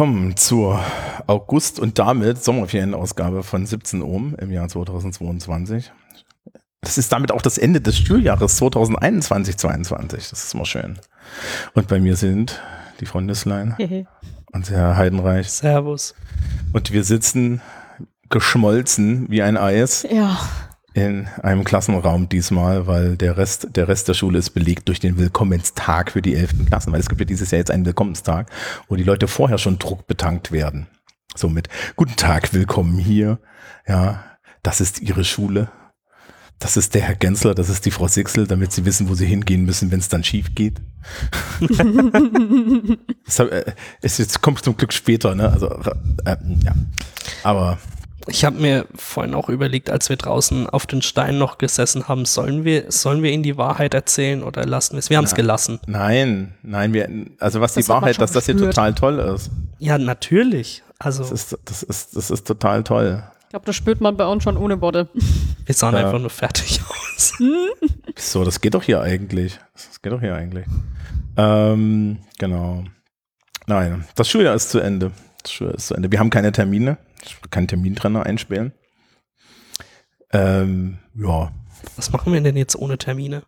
Willkommen zur August- und damit Sommerferienausgabe von 17 Ohm im Jahr 2022. Das ist damit auch das Ende des Studiljahres 2021-22. Das ist immer schön. Und bei mir sind die Frau Nüsslein und Herr Heidenreich. Servus. Und wir sitzen geschmolzen wie ein Eis Ja. In einem Klassenraum diesmal, weil der Rest, der Rest der Schule ist belegt durch den Willkommenstag für die 11. Klassen, weil es gibt ja dieses Jahr jetzt einen Willkommenstag, wo die Leute vorher schon druckbetankt werden. So mit Guten Tag, willkommen hier. Ja, das ist Ihre Schule. Das ist der Herr Gensler, das ist die Frau Sixel, damit sie wissen, wo sie hingehen müssen, wenn es dann schief geht. das äh, ist jetzt kommt zum Glück später, ne? Also äh, ja. Aber Ich habe mir vorhin auch überlegt, als wir draußen auf den Steinen noch gesessen haben, sollen wir, sollen wir ihnen die Wahrheit erzählen oder lassen wir es? Wir haben es gelassen. Nein, nein, wir, also was Das die Wahrheit, dass das hier total toll ist. Ja, natürlich. Also, Das ist, das ist, das ist total toll. Ich glaube, das spürt man bei uns schon ohne Worte. wir sahen Ja. einfach nur fertig aus. So, das geht doch hier eigentlich. Das geht doch hier eigentlich. Ähm, genau. Nein, das Schuljahr ist zu Ende. Das Schuljahr ist zu Ende. Wir haben keine Termine. Ich keinen Termintrenner einspielen. Ähm, ja, Was machen wir denn jetzt ohne Termine?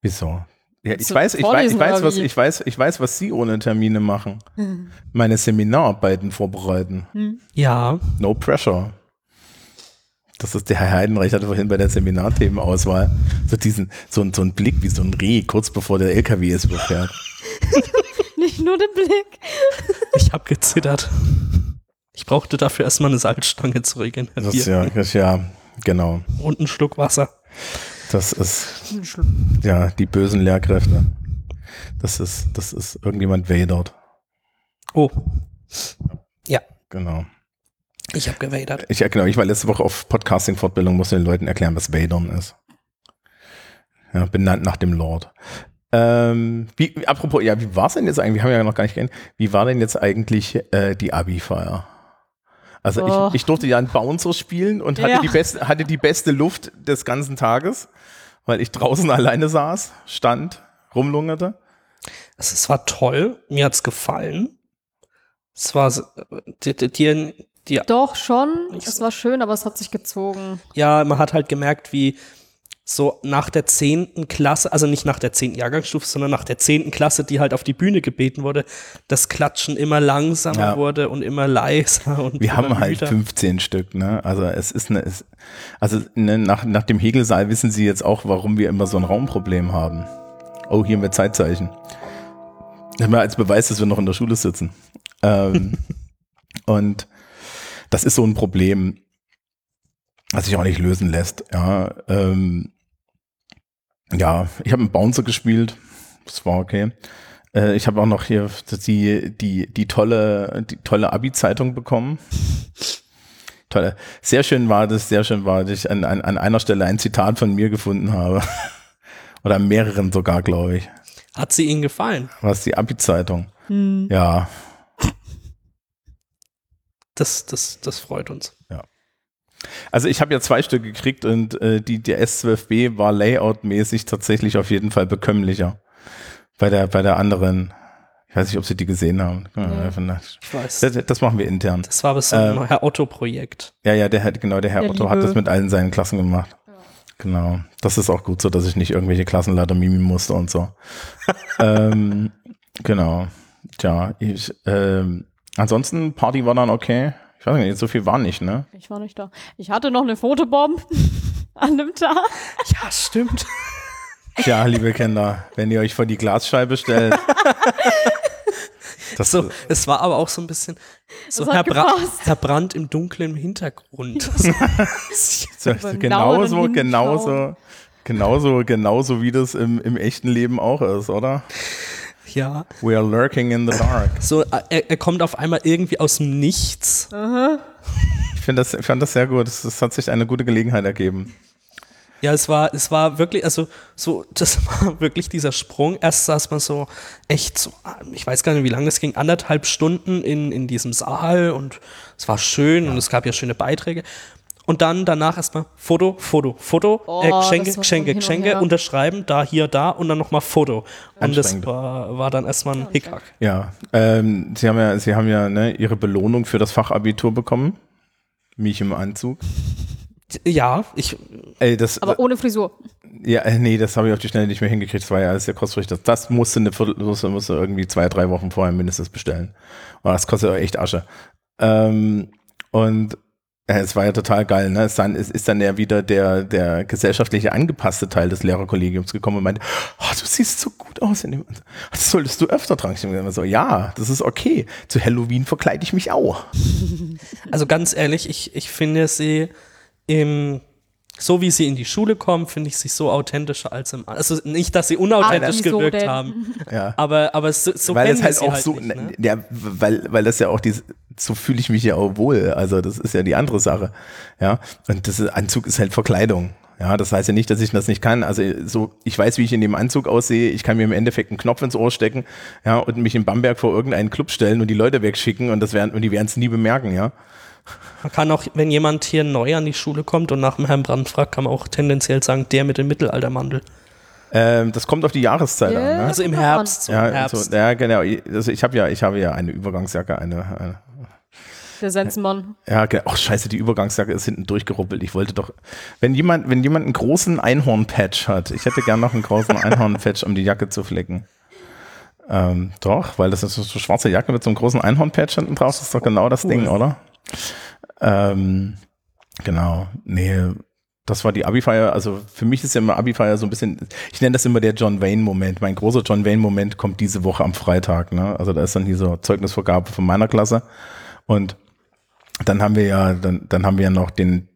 wieso? Ja, ich weiß, ich weiß, ich weiß, was, ich weiß, ich weiß, was Sie ohne Termine machen. Meine Seminararbeiten vorbereiten. Ja, No pressure. Das ist der Herr Heidenreich hatte vorhin bei der Seminarthemenauswahl so diesen, so, ein- so ein Blick wie so ein Reh, kurz bevor der LKW es überfährt. Nicht nur den Blick. ich habe gezittert. Ich brauchte dafür erstmal eine Salzstange zu Das ist regenerieren ja, das ist ja, genau. und einen Schluck Wasser. Das ist, ja, die bösen Lehrkräfte. Das ist, das ist irgendjemand wadert. Oh. Ja, Genau. ich habe gewadert. Ich, ja, genau, ich war letzte Woche auf Podcasting-Fortbildung, musste den Leuten erklären, was Wadern ist. Ja, benannt nach dem Lord. Ähm, wie, apropos, ja, wie war es denn jetzt eigentlich? Wir haben ja noch gar nicht geredet. Wie war denn jetzt eigentlich äh, die Abi-Feier? Also Oh. ich, ich durfte ja einen Bouncer spielen und hatte, Ja. die beste, hatte die beste Luft des ganzen Tages, weil ich draußen alleine saß, stand, rumlungerte. Es war toll, mir hat's gefallen. Es war, s- die, die, die, Doch, schon. Es war schön, aber es hat sich gezogen. ja, man hat halt gemerkt, wie so nach der zehnten Klasse, also nicht nach der zehnten Jahrgangsstufe, sondern nach der zehnten Klasse, die halt auf die Bühne gebeten wurde, das Klatschen immer langsamer Ja. wurde und immer leiser und Wir haben halt müder. 15 Stück, ne? Also es ist eine, es, also ne, nach, nach dem Hegelsaal wissen Sie jetzt auch, warum wir immer so ein Raumproblem haben. Oh, hier mit Zeitzeichen. Immer als Beweis, dass wir noch in der Schule sitzen. Ähm, und das ist so ein Problem, was sich auch nicht lösen lässt. Ja, ähm, ja ich habe einen Bouncer gespielt. Das war okay. Äh, ich habe auch noch hier die, die, die tolle, die tolle Abi-Zeitung bekommen. Tolle. Sehr schön war das, sehr schön war, dass ich an, an, an einer Stelle ein Zitat von mir gefunden habe. Oder an mehreren sogar, glaube ich. Hat sie Ihnen gefallen? Was die Abi-Zeitung. Ja, Das, das, das freut uns. Also ich habe ja zwei Stück gekriegt und äh, die, der S12B war layoutmäßig tatsächlich auf jeden Fall bekömmlicher. Bei der, bei der anderen, ich weiß nicht, ob Sie die gesehen haben. Einfach nach- Ich weiß. Das, das machen wir intern. Das war aber so ein Ähm, Herr Otto-Projekt. Ja, ja, der hat, genau, der Herr Der Otto hat Liebe. das mit allen seinen Klassen gemacht. Genau. Das ist auch gut so, dass ich nicht irgendwelche Klassenleiter mimen musste und so. ähm, genau. Tja, ich, ähm, ansonsten, Party war dann okay. Ich weiß nicht, so viel war nicht, ne? Ich war nicht da. Ich hatte noch eine Fotobomb an dem Tag. Ja, stimmt. Tja, liebe Kinder, wenn ihr euch vor die Glasscheibe stellt. das, So, es war aber auch so ein bisschen so Das Herr, hat Bra gepasst. Herr Brandt im dunklen Hintergrund. so, genauso, genauso, genauso, genauso wie das im, im echten Leben auch ist, oder? Ja. We are lurking in the dark. So, äh, er, er kommt auf einmal irgendwie aus dem Nichts. Ich finde das, ich fand das sehr gut. Es, es hat sich eine gute Gelegenheit ergeben. Ja, es war, es war wirklich, also so, das war wirklich dieser Sprung. Erst saß man so echt so, ich weiß gar nicht, wie lange das ging, anderthalb Stunden in, in diesem Saal und es war schön und es gab ja schöne Beiträge. Und dann danach erstmal Foto, Foto, Foto, Oh, äh, Geschenke, Geschenke, Geschenke, unterschreiben, da, hier, da und dann nochmal Foto. Und das war, war dann erstmal ein Hickhack. Ja, ähm, Sie haben ja, Sie haben ja ne, Ihre Belohnung für das Fachabitur bekommen. Mich im Anzug. Ja, ich, Ey, das, Aber ohne Frisur. ja, äh, nee, das habe ich auf die Schnelle nicht mehr hingekriegt. Das war ja alles sehr kurzfristig. Das, das musste eine Viertel, musste, musste irgendwie zwei, drei Wochen vorher mindestens bestellen. Und das kostet auch echt Asche. Ähm, und es war ja total geil, ne? Es, dann, es ist dann ja wieder der, der gesellschaftliche angepasste Teil des Lehrerkollegiums gekommen und meinte, oh, du siehst so gut aus in dem. Das solltest du öfter tragen. Ich immer so, ja, das ist okay. Zu Halloween verkleide ich mich auch. also ganz ehrlich, ich, ich finde sie im, so wie sie in die Schule kommen, finde ich sie so authentischer als im, also nicht, dass sie unauthentisch Ah, wieso gewirkt denn? haben, Ja. aber, aber so, so weil es halt sie auch halt so, nicht, ne? ja, weil, weil das ja auch die, so fühle ich mich ja auch wohl. Also das ist ja die andere Sache. Ja, und das ist, Anzug ist halt Verkleidung. Ja, das heißt ja nicht, dass ich das nicht kann. Also so, ich weiß, wie ich in dem Anzug aussehe. Ich kann mir im Endeffekt einen Knopf ins Ohr stecken, ja, und mich in Bamberg vor irgendeinen Club stellen und die Leute wegschicken und das werden und die werden es nie bemerken, ja. Man kann auch, wenn jemand hier neu an die Schule kommt und nach dem Herrn Brand fragt, kann man auch tendenziell sagen, der mit dem Mittelaltermantel. Ähm, das kommt auf die Jahreszeit an. Ne? Also im Herbst. Ja, Herbst. so, ja, genau. Also ich habe ja, ich habe ja eine Übergangsjacke, eine, eine Der Sensenmann. Ja, ge- ach scheiße, die Übergangsjacke ist hinten durchgeruppelt. Ich wollte doch, wenn jemand, wenn jemand einen großen Einhorn-Patch hat, ich hätte gern noch einen großen Einhorn-Patch, um die Jacke zu flecken. Ähm, doch, weil das ist so eine schwarze Jacke mit so einem großen Einhorn-Patch hinten drauf, das ist doch genau das Ding, oder? Ähm, genau, nee, das war die Abi-Feier. Also für mich ist ja immer Abi-Feier so ein bisschen, ich nenne das immer der John Wayne-Moment. Mein großer John Wayne-Moment kommt diese Woche am Freitag. Ne? Also da ist dann hier so Zeugnisvergabe von meiner Klasse und dann haben wir ja, dann, dann haben wir ja noch den,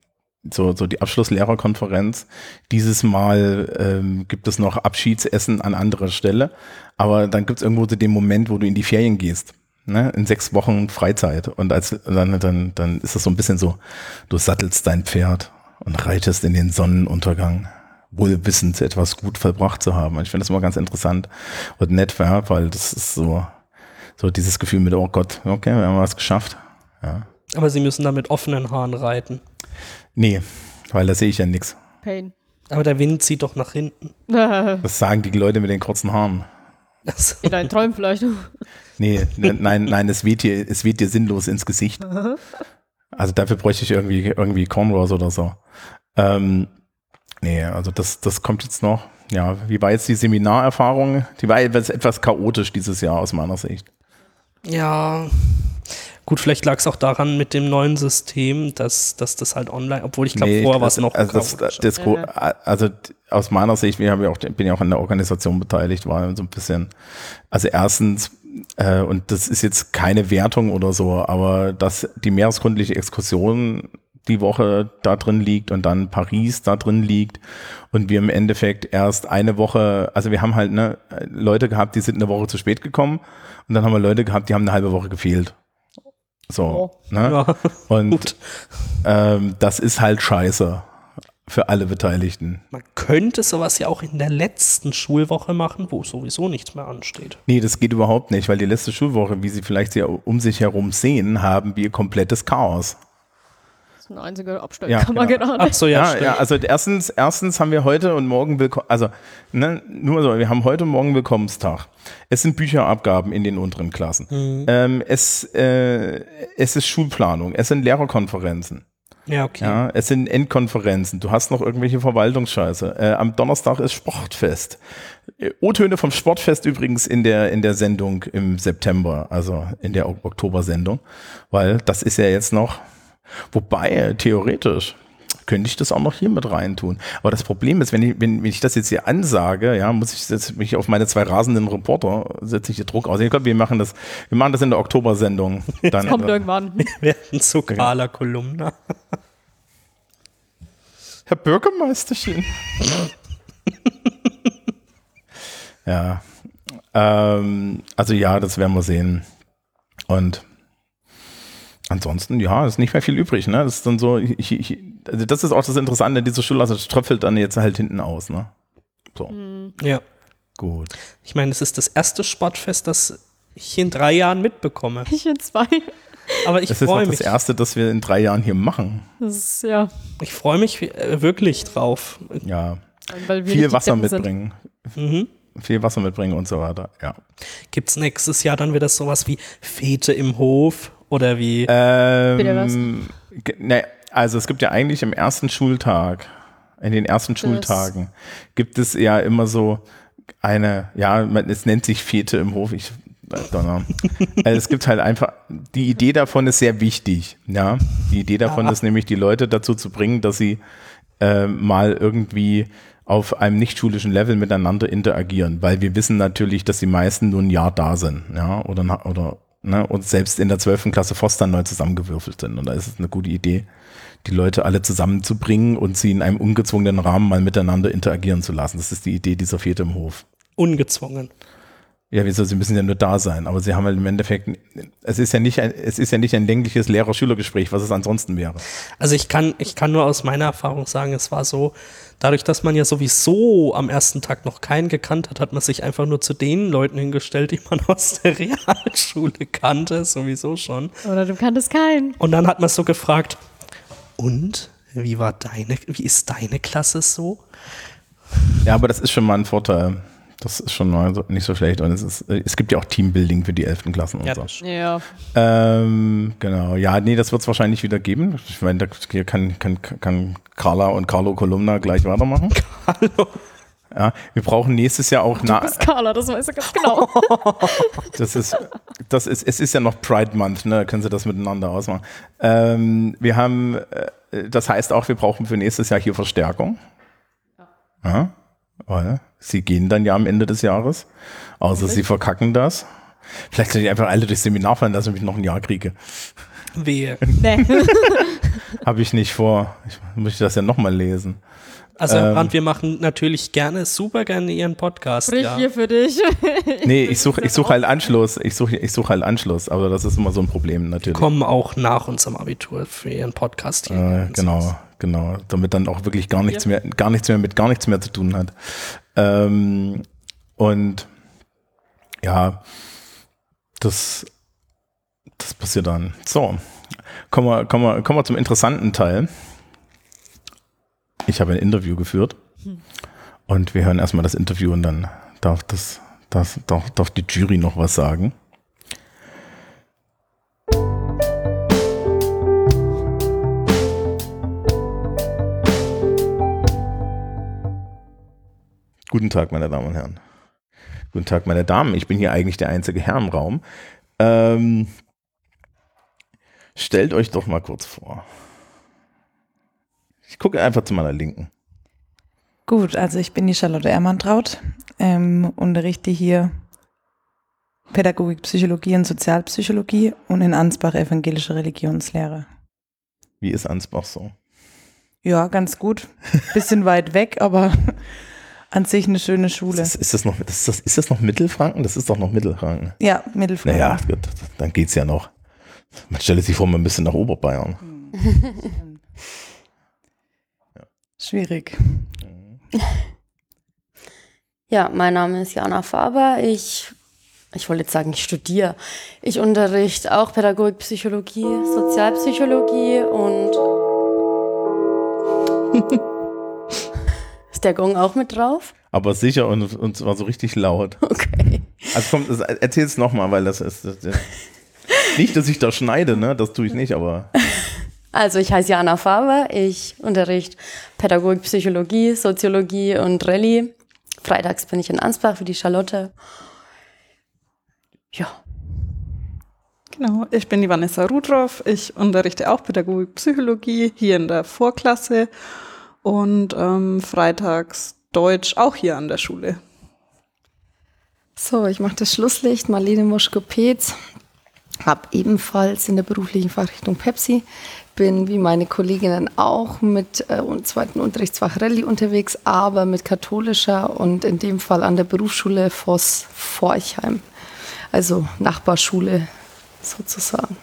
so, so die Abschlusslehrerkonferenz. Dieses Mal ähm, gibt es noch Abschiedsessen an anderer Stelle, aber dann gibt es irgendwo so den Moment, wo du in die Ferien gehst. Ne, in sechs Wochen Freizeit. Und als dann, dann, dann ist es so ein bisschen so, du sattelst dein Pferd und reitest in den Sonnenuntergang, wohl wissend, etwas gut vollbracht zu haben. Und ich finde das immer ganz interessant und nett, ja, weil das ist so, so dieses Gefühl mit, oh Gott, okay, wir haben was geschafft. Ja. Aber sie müssen da mit offenen Haaren reiten. Nee, weil da sehe ich ja nichts. Pain. Aber der Wind zieht doch nach hinten. In Das sagen die Leute mit den kurzen Haaren. Also, deinen Träumen vielleicht. Nee, ne, nein, nein, es weht dir, es weht dir sinnlos ins Gesicht. Also dafür bräuchte ich irgendwie, irgendwie Cornrows oder so. Ähm, nee, also das, das kommt jetzt noch. Ja, wie war jetzt die Seminarerfahrung? Die war etwas, etwas chaotisch dieses Jahr aus meiner Sicht. ja. Gut, vielleicht lag es auch daran mit dem neuen System, dass, dass das halt online, obwohl ich glaube, Nee, vorher war es noch also das, das, Ja. also aus meiner Sicht, wir haben ja auch, bin ja auch in der Organisation beteiligt, war so ein bisschen, also erstens, äh, und das ist jetzt keine Wertung oder so, aber dass die meeresgründliche Exkursion die Woche da drin liegt und dann Paris da drin liegt und wir im Endeffekt erst eine Woche, also wir haben halt ne, Leute gehabt, die sind eine Woche zu spät gekommen und dann haben wir Leute gehabt, die haben eine halbe Woche gefehlt. So, Oh. ne? ja, Und gut. ähm, das ist halt scheiße für alle Beteiligten. Man könnte sowas ja auch in der letzten Schulwoche machen, wo sowieso nichts mehr ansteht. Nee, das geht überhaupt nicht, weil die letzte Schulwoche, wie Sie vielleicht sehr um sich herum sehen, haben wir komplettes Chaos. Das ist eine einzige Ja, Abstellkammer genau. gerade. Ach so, ja, Ja, ja, also erstens, erstens haben wir heute und morgen willkommen, also ne, nur so, wir haben heute und morgen Willkommenstag. Es sind Bücherabgaben in den unteren Klassen. Ähm, es, äh, es ist Schulplanung, es sind Lehrerkonferenzen. Ja, okay. Ja, es sind Endkonferenzen. Du hast noch irgendwelche Verwaltungsscheiße. Äh, am Donnerstag ist Sportfest. Äh, O-Töne vom Sportfest übrigens in der, in der Sendung im September, also in der Ok- Oktober-Sendung, weil das ist ja jetzt noch, wobei äh, theoretisch könnte ich das auch noch hier mit reintun. Aber das Problem ist, wenn ich, wenn, wenn ich das jetzt hier ansage, ja, muss ich jetzt mich auf meine zwei rasenden Reporter setze ich hier Druck aus. Ich glaube, wir machen das, wir machen das in der Oktober-Sendung. Dann, Kommt irgendwann. Werden zu kahler Kolumna. Herr Bürgermeisterchen. ja. Ähm, also ja, das werden wir sehen. Und ansonsten, ja, ist nicht mehr viel übrig, ne? Das ist dann so, ich, ich, also das ist auch das Interessante an dieser Schule, also tröpfelt dann jetzt halt hinten aus, ne? So, Ja. gut. Ich meine, es ist das erste Sportfest, das ich in drei Jahren mitbekomme. Ich in zwei. Aber ich Das ist freue das mich. Erste, das wir in drei Jahren hier machen. Das ist ja, Ich freue mich äh, wirklich drauf. Ja, weil wir viel Wasser Deppen sind. mitbringen. Mhm. Viel Wasser mitbringen und so weiter. Ja. Gibt es nächstes Jahr dann wieder sowas wie Fete im Hof oder wie Bitte was? Ähm, ne, also es gibt ja eigentlich im ersten Schultag, in den ersten Schultagen, gibt es ja immer so eine, ja, man, es nennt sich Fete im Hof. Ich, Donner. also es gibt halt einfach, die Idee davon ist sehr wichtig. Ja, die Idee davon Ja. ist nämlich, die Leute dazu zu bringen, dass sie äh, mal irgendwie auf einem nicht schulischen Level miteinander interagieren, weil wir wissen natürlich, dass die meisten nur ein Jahr da sind, ja, oder, oder ne, und selbst in der 12. Klasse Forst dann neu zusammengewürfelt sind. Und da ist es eine gute Idee, die Leute alle zusammenzubringen und sie in einem ungezwungenen Rahmen mal miteinander interagieren zu lassen. Das ist die Idee dieser Fete im Hof. ungezwungen? Ja, wieso? Sie müssen ja nur da sein, aber sie haben halt im Endeffekt, es ist ja nicht ein, es ist ja nicht ein längliches Lehrer-Schüler-Gespräch, was es ansonsten wäre. Also ich kann, ich kann nur aus meiner Erfahrung sagen, es war so, dadurch, dass man ja sowieso am ersten Tag noch keinen gekannt hat, hat man sich einfach nur zu den Leuten hingestellt, die man aus der Realschule kannte, sowieso schon. Oder du kanntest keinen. Und dann hat man so gefragt, und wie war deine, wie ist deine Klasse so? Ja, aber das ist schon mal ein Vorteil. Das ist schon mal so, nicht so schlecht. Und es, ist, es gibt ja auch Teambuilding für die 11. Klassen und Ja, so. Ja. Ähm, genau, ja, nee, das wird es wahrscheinlich wieder geben. Ich meine, da hier kann, kann, kann Carla und Carlo Kolumna gleich weitermachen. Hallo. Ja, wir brauchen nächstes Jahr auch, Du na, bist Carla, das weiß ich ganz genau. das ist, das ist, es ist ja noch Pride Month, ne, können Sie das miteinander ausmachen. Ähm, wir haben, äh, das heißt auch, wir brauchen für nächstes Jahr hier Verstärkung. Ja, weil Sie gehen dann ja am Ende des Jahres, außer Sie verkacken das. Vielleicht soll ich einfach alle durchs Seminar fallen, dass ich mich noch ein Jahr kriege. Wehe. nee. Habe ich nicht vor. Ich möchte das ja nochmal lesen. Also Ähm. Brandt, wir machen natürlich gerne, super gerne Ihren Podcast. Sprich Ja. hier für dich. Nee, ich suche ich such halt Anschluss. Ich suche ich such halt Anschluss, aber das ist immer so ein Problem natürlich. Kommen auch nach unserem Abitur für Ihren Podcast hier. Äh, genau, genau. Damit dann auch wirklich gar nichts mehr, gar nichts mehr mit gar nichts mehr zu tun hat. Ähm, und ja, das, das passiert dann. So, kommen wir, kommen wir, kommen wir zum interessanten Teil. Ich habe ein Interview geführt und wir hören erstmal das Interview und dann darf das, das darf, darf die Jury noch was sagen. Guten Tag, meine Damen und Herren. Guten Tag, meine Damen. Ich bin hier eigentlich der einzige Herr im Raum. Ähm, stellt euch doch mal kurz vor. Ich gucke einfach zu meiner Linken. Gut, also ich bin die Charlotte Ermantraut, ähm, unterrichte hier Pädagogik, Psychologie und Sozialpsychologie und in Ansbach evangelische Religionslehre. Wie ist Ansbach so? Ja, ganz gut. Bisschen weit weg, aber an sich eine schöne Schule. Ist das, ist das noch, ist das, ist das noch Mittelfranken? Das ist doch noch Mittelfranken. Ja, Mittelfranken. Naja, gut, dann geht's ja noch. Man stelle sich vor, man müsste nach Oberbayern. Schwierig. Ja, mein Name ist Jana Faber. Ich, ich wollte jetzt sagen, ich studiere. Ich unterrichte auch Pädagogik, Psychologie, Sozialpsychologie und. ist der Gong auch mit drauf? Aber sicher und, und zwar so richtig laut. Okay. Also komm, erzähl's nochmal, weil das ist. Das, das, nicht, dass ich da schneide, ne? Das tue ich nicht, aber. Also, ich heiße Jana Faber. Ich unterrichte Pädagogik, Psychologie, Soziologie und Rallye. Freitags bin ich in Ansbach für die Charlotte. Ja. Genau, ich bin die Vanessa Rudroff. Ich unterrichte auch Pädagogik, Psychologie hier in der Vorklasse und ähm, freitags Deutsch auch hier an der Schule. So, ich mache das Schlusslicht, Marlene Moschko-Petz. Habe ebenfalls in der beruflichen Fachrichtung Pepsi. Bin wie meine Kolleginnen auch mit äh, und zweiten Unterrichtsfach Rallye unterwegs, aber mit katholischer und in dem Fall an der Berufsschule Voss Forchheim. Also Nachbarschule sozusagen.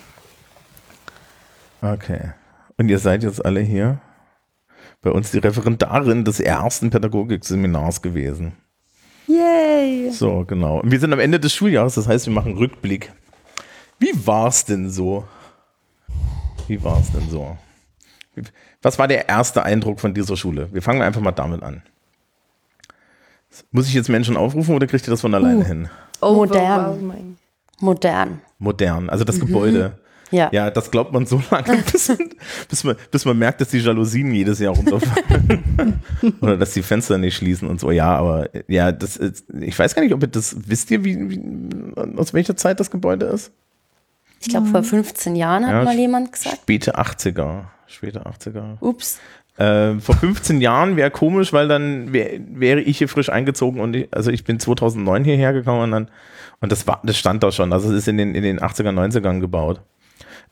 Okay. Und ihr seid jetzt alle hier bei uns die Referendarin des ersten Pädagogikseminars gewesen. Yay! So, genau. Und wir sind am Ende des Schuljahres, das heißt, wir machen Rückblick. Wie war's denn so? Wie war es denn so? Was war der erste Eindruck von dieser Schule? Wir fangen einfach mal damit an. Muss ich jetzt Menschen aufrufen oder kriegt ihr das von alleine hin? Modern. Overwhelming. Modern. Modern, also das Gebäude. Ja. Ja, das glaubt man so lange, bis, bis, man, bis man merkt, dass die Jalousien jedes Jahr runterfallen. Oder dass die Fenster nicht schließen und so. Ja, aber ja, das ist, ich weiß gar nicht, ob ihr das, wisst ihr, wie, wie, aus welcher Zeit das Gebäude ist? Ich glaube, vor 15 Jahren hat Ja, mal jemand gesagt. Späte 80er. Späte 80er. Ups. Äh, vor 15 Jahren wäre komisch, weil dann wär, wäre ich hier frisch eingezogen und ich, also ich bin 2009 hierher gekommen und dann und das war das stand da schon, also es ist in den in den 80er 90ern gebaut.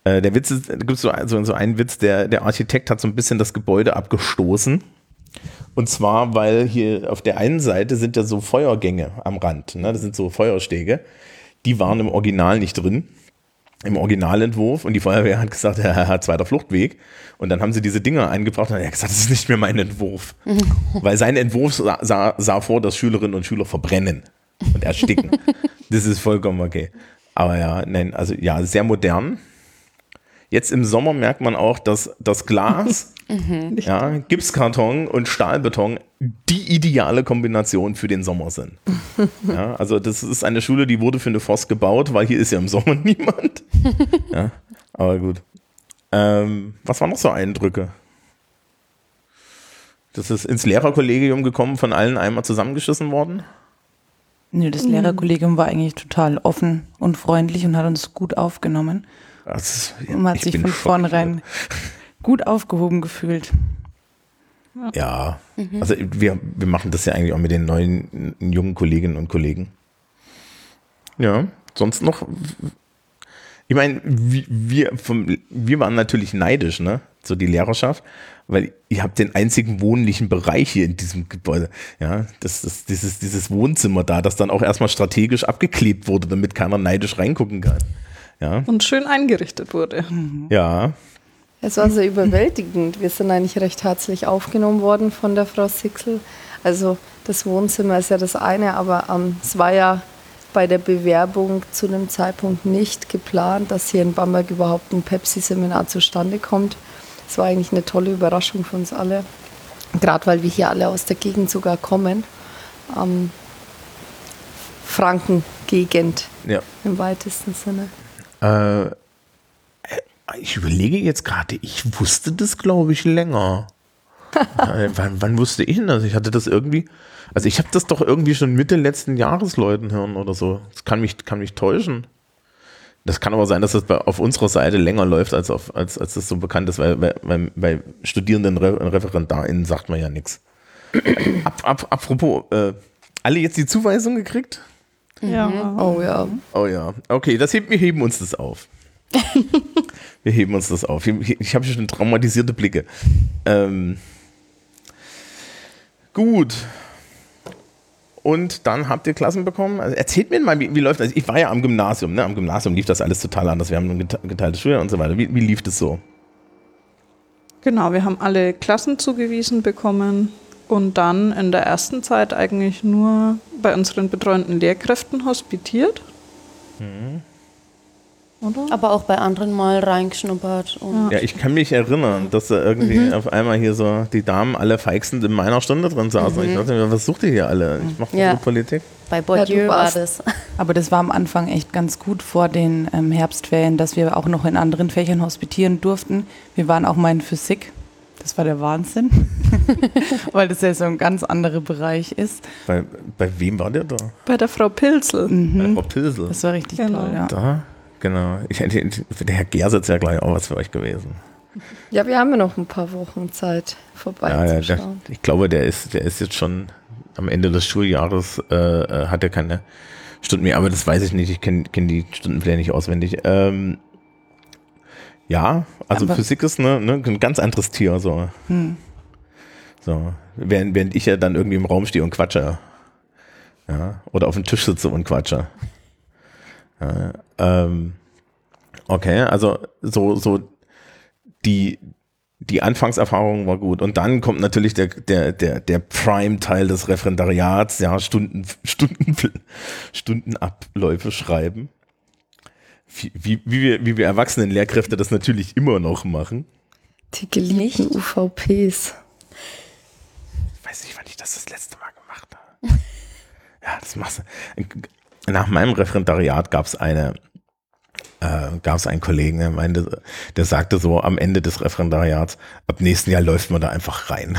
Äh, der Witz ist, da gibt so, so, so einen Witz, der der Architekt hat so ein bisschen das Gebäude abgestoßen. Und zwar, weil hier auf der einen Seite sind ja so Feuergänge am Rand, ne? das sind so Feuerstege. Die waren im Original nicht drin im Originalentwurf und die Feuerwehr hat gesagt, ja, zweiter Fluchtweg. Und dann haben sie diese Dinger eingebracht und er hat gesagt, das ist nicht mehr mein Entwurf. Weil sein Entwurf sah, sah, sah vor, dass Schülerinnen und Schüler verbrennen und ersticken. das ist vollkommen okay. Aber ja, nein, also ja, sehr modern. Jetzt im Sommer merkt man auch, dass das Glas, ja, Gipskarton und Stahlbeton die ideale Kombination für den Sommer sind. Ja, also das ist eine Schule, die wurde für eine Forst gebaut, weil hier ist ja im Sommer niemand. Ja, aber gut. Ähm, was waren noch so Eindrücke? Das ist ins Lehrerkollegium gekommen, von allen einmal zusammengeschissen worden. Nö, das Lehrerkollegium war eigentlich total offen und freundlich und hat uns gut aufgenommen. Und man hat ich sich von schockiert. vornherein gut aufgehoben gefühlt. Ja, also wir, wir machen das ja eigentlich auch mit den neuen jungen Kolleginnen und Kollegen. Ja, sonst noch. Ich meine, wir, wir, vom, wir waren natürlich neidisch, ne? So die Lehrerschaft, weil ihr habt den einzigen wohnlichen Bereich hier in diesem Gebäude. Ja, das, das, dieses, dieses Wohnzimmer da, das dann auch erstmal strategisch abgeklebt wurde, damit keiner neidisch reingucken kann. Ja, Und schön eingerichtet wurde. ja. Es war sehr überwältigend. Wir sind eigentlich recht herzlich aufgenommen worden von der Frau Sixel. Also das Wohnzimmer ist ja das eine, aber ähm, es war ja bei der Bewerbung zu dem Zeitpunkt nicht geplant, dass hier in Bamberg überhaupt ein Pepsi-Seminar zustande kommt. Es war eigentlich eine tolle Überraschung für uns alle, gerade weil wir hier alle aus der Gegend sogar kommen. Ähm, Franken-Gegend ja. im weitesten Sinne. Äh, ich überlege jetzt gerade, ich wusste das, glaube ich, länger. äh, wann, wann wusste ich denn das? Ich hatte das irgendwie, also ich habe das doch irgendwie schon Mitte letzten Jahres Leuten hören oder so. Das kann mich, kann mich täuschen. Das kann aber sein, dass das bei, auf unserer Seite länger läuft, als, auf, als, als das so bekannt ist, weil bei, bei, bei Studierenden Re ReferendarInnen sagt man ja nichts. Ab, ab, apropos, äh, alle jetzt die Zuweisung gekriegt? Ja. Oh ja. Oh ja, okay, das heb, wir heben uns das auf. wir heben uns das auf. Ich, habe schon traumatisierte Blicke. Ähm, gut. Und dann habt ihr Klassen bekommen. Also erzählt mir mal, wie, wie läuft das? Ich war ja am Gymnasium, ne? Am Gymnasium lief das alles total anders. Wir haben ein gete- geteiltes Schuljahr und so weiter. Wie, wie lief das so? Genau, wir haben alle Klassen zugewiesen bekommen und dann in der ersten Zeit eigentlich nur bei unseren betreuenden Lehrkräften hospitiert. Oder? Aber auch bei anderen mal reingeschnuppert. Und Ja, ich kann mich erinnern, dass da irgendwie auf einmal hier so die Damen alle feixend in meiner Stunde drin saßen. Und Ich dachte mir, was sucht ihr hier alle? Ich mache Ja. Politik. bei Ja, Bourdieu du war das. Aber das war am Anfang echt ganz gut vor den ähm, Herbstferien, dass wir auch noch in anderen Fächern hospitieren durften. Wir waren auch mal in Physik. Das war der Wahnsinn, weil das ja so ein ganz anderer Bereich ist. Bei, bei wem war der da? Bei der Frau Pilzel. Bei Frau Pilsel. Das war richtig Genau. toll, ja. Da, genau. Ich, der Herr Gersitz ja gleich auch was für euch gewesen. Ja, wir haben ja noch ein paar Wochen Zeit Ja, ja, vorbeizuschauen. der, ich glaube, der ist, der ist jetzt schon am Ende des Schuljahres, äh, äh, hat er keine Stunden mehr, aber das weiß ich nicht. Ich kenne kenn die Stundenpläne nicht auswendig. Ähm, ja, also Aber- Physik ist ne, ne, ein ganz anderes Tier. So. Hm. So, während, während ich ja dann irgendwie im Raum stehe und quatsche. Ja, oder auf dem Tisch sitze und quatsche. Ja, ähm, okay, also so, so die, die Anfangserfahrung war gut. Und dann kommt natürlich der, der, der, der Prime-Teil des Referendariats, ja, Stunden, Stunden, Stundenabläufe schreiben. Wie, wie, wir, wie wir erwachsenen Lehrkräfte das natürlich immer noch machen. Die geliebten UVPs. Weiß nicht, wann ich das das letzte Mal gemacht habe. ja, das machst du. Nach meinem Referendariat gab es eine, äh, gab es einen Kollegen, der meinte, der sagte so am Ende des Referendariats, ab nächsten Jahr läuft man da einfach rein.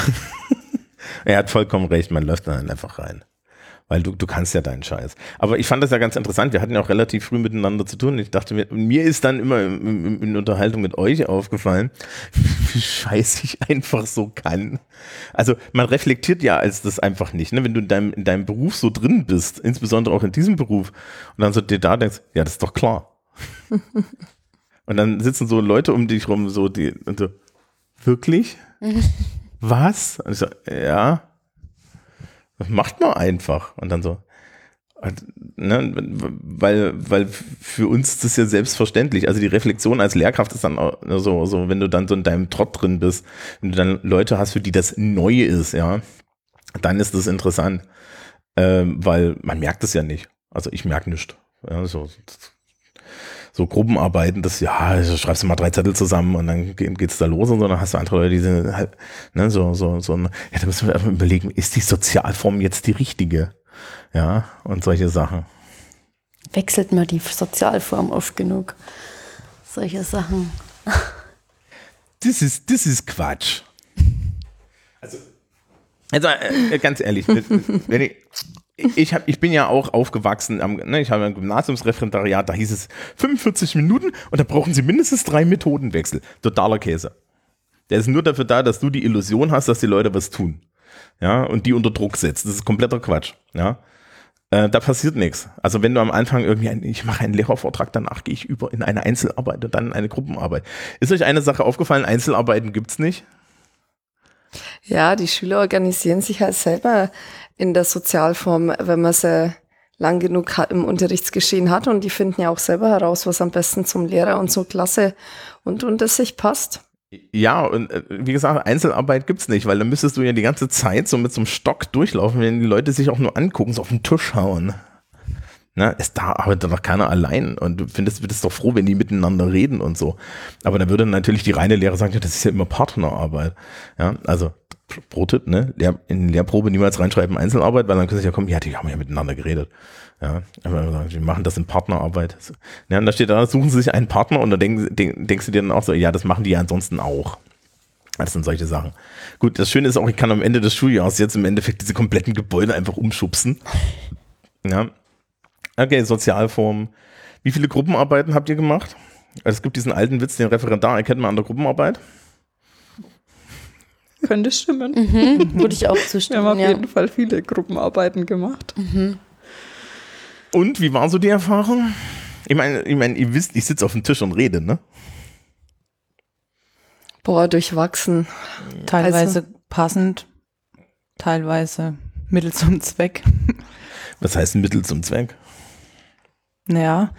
er hat vollkommen recht, man läuft dann einfach rein. Weil du, du kannst ja deinen Scheiß. Aber ich fand das ja ganz interessant. Wir hatten ja auch relativ früh miteinander zu tun. Ich dachte mir, mir ist dann immer in, in Unterhaltung mit euch aufgefallen, wie scheiße ich einfach so kann. Also man reflektiert ja als das einfach nicht. Ne? Wenn du in deinem, in deinem Beruf so drin bist, insbesondere auch in diesem Beruf, und dann so dir da denkst, ja, das ist doch klar. und dann sitzen so Leute um dich rum, so die, und so, wirklich? Was? Und ich so, ja, das macht man einfach. Und dann so, ne, weil, weil für uns ist das ja selbstverständlich. Also die Reflexion als Lehrkraft ist dann auch so, so, wenn du dann so in deinem Trott drin bist, wenn du dann Leute hast, für die das neu ist, ja, dann ist das interessant. Ähm, weil man merkt es ja nicht. Also ich merke nichts. Ja, so, so Gruppenarbeiten, das, ja, also schreibst du mal drei Zettel zusammen und dann geht es da los und so, dann hast du andere Leute, die sind halt, ne, so, so, so, ja, da müssen wir einfach überlegen, ist die Sozialform jetzt die richtige? Ja, und solche Sachen. Wechselt man die Sozialform oft genug? Solche Sachen. Das ist, das ist Quatsch. Also, also äh, ganz ehrlich, wenn ich, ich, hab, ich bin ja auch aufgewachsen, am, ne, ich habe ein Gymnasiumsreferendariat, da hieß es 45 Minuten und da brauchen sie mindestens drei Methodenwechsel. Totaler Käse. Der ist nur dafür da, dass du die Illusion hast, dass die Leute was tun. Ja, und die unter Druck setzt. Das ist kompletter Quatsch. Ja. Äh, da passiert nichts. Also wenn du am Anfang irgendwie, ein, ich mache einen Lehrervortrag, danach gehe ich über in eine Einzelarbeit und dann in eine Gruppenarbeit. Ist euch eine Sache aufgefallen, Einzelarbeiten gibt's nicht? Ja, die Schüler organisieren sich halt selber in der Sozialform, wenn man sie lang genug im Unterrichtsgeschehen hat und die finden ja auch selber heraus, was am besten zum Lehrer und zur Klasse und unter sich passt. Ja, und äh, wie gesagt, Einzelarbeit gibt's nicht, weil dann müsstest du ja die ganze Zeit so mit so einem Stock durchlaufen, wenn die Leute sich auch nur angucken, so auf den Tisch hauen. Ne, es da arbeitet doch keiner allein und du findest, bist doch froh, wenn die miteinander reden und so. Aber dann würde natürlich die reine Lehre sagen, ja, das ist ja immer Partnerarbeit. Ja, also Pro-Tipp, ne? Lehr in Lehrprobe niemals reinschreiben Einzelarbeit, weil dann können sie ja kommen, ja, die haben ja miteinander geredet. Ja, aber wir machen das in Partnerarbeit. Ja, und da steht da, suchen sie sich einen Partner und da denk, denk, denkst du dir dann auch so, ja, das machen die ja ansonsten auch. Das sind solche Sachen. Gut, das Schöne ist auch, ich kann am Ende des Schuljahres jetzt im Endeffekt diese kompletten Gebäude einfach umschubsen. Ja. Okay, Sozialform. Wie viele Gruppenarbeiten habt ihr gemacht? Also es gibt diesen alten Witz, den Referendar erkennt man an der Gruppenarbeit. Könnte stimmen. Mhm, würde ich auch zustimmen. Wir haben auf ja. jeden Fall viele Gruppenarbeiten gemacht. Mhm. Und wie war so die Erfahrung? Ich meine, ich meine, ihr wisst, ich sitze auf dem Tisch und rede, ne? Boah, durchwachsen. Teilweise Also- passend, teilweise Mittel zum Zweck. Was heißt Mittel zum Zweck? Naja,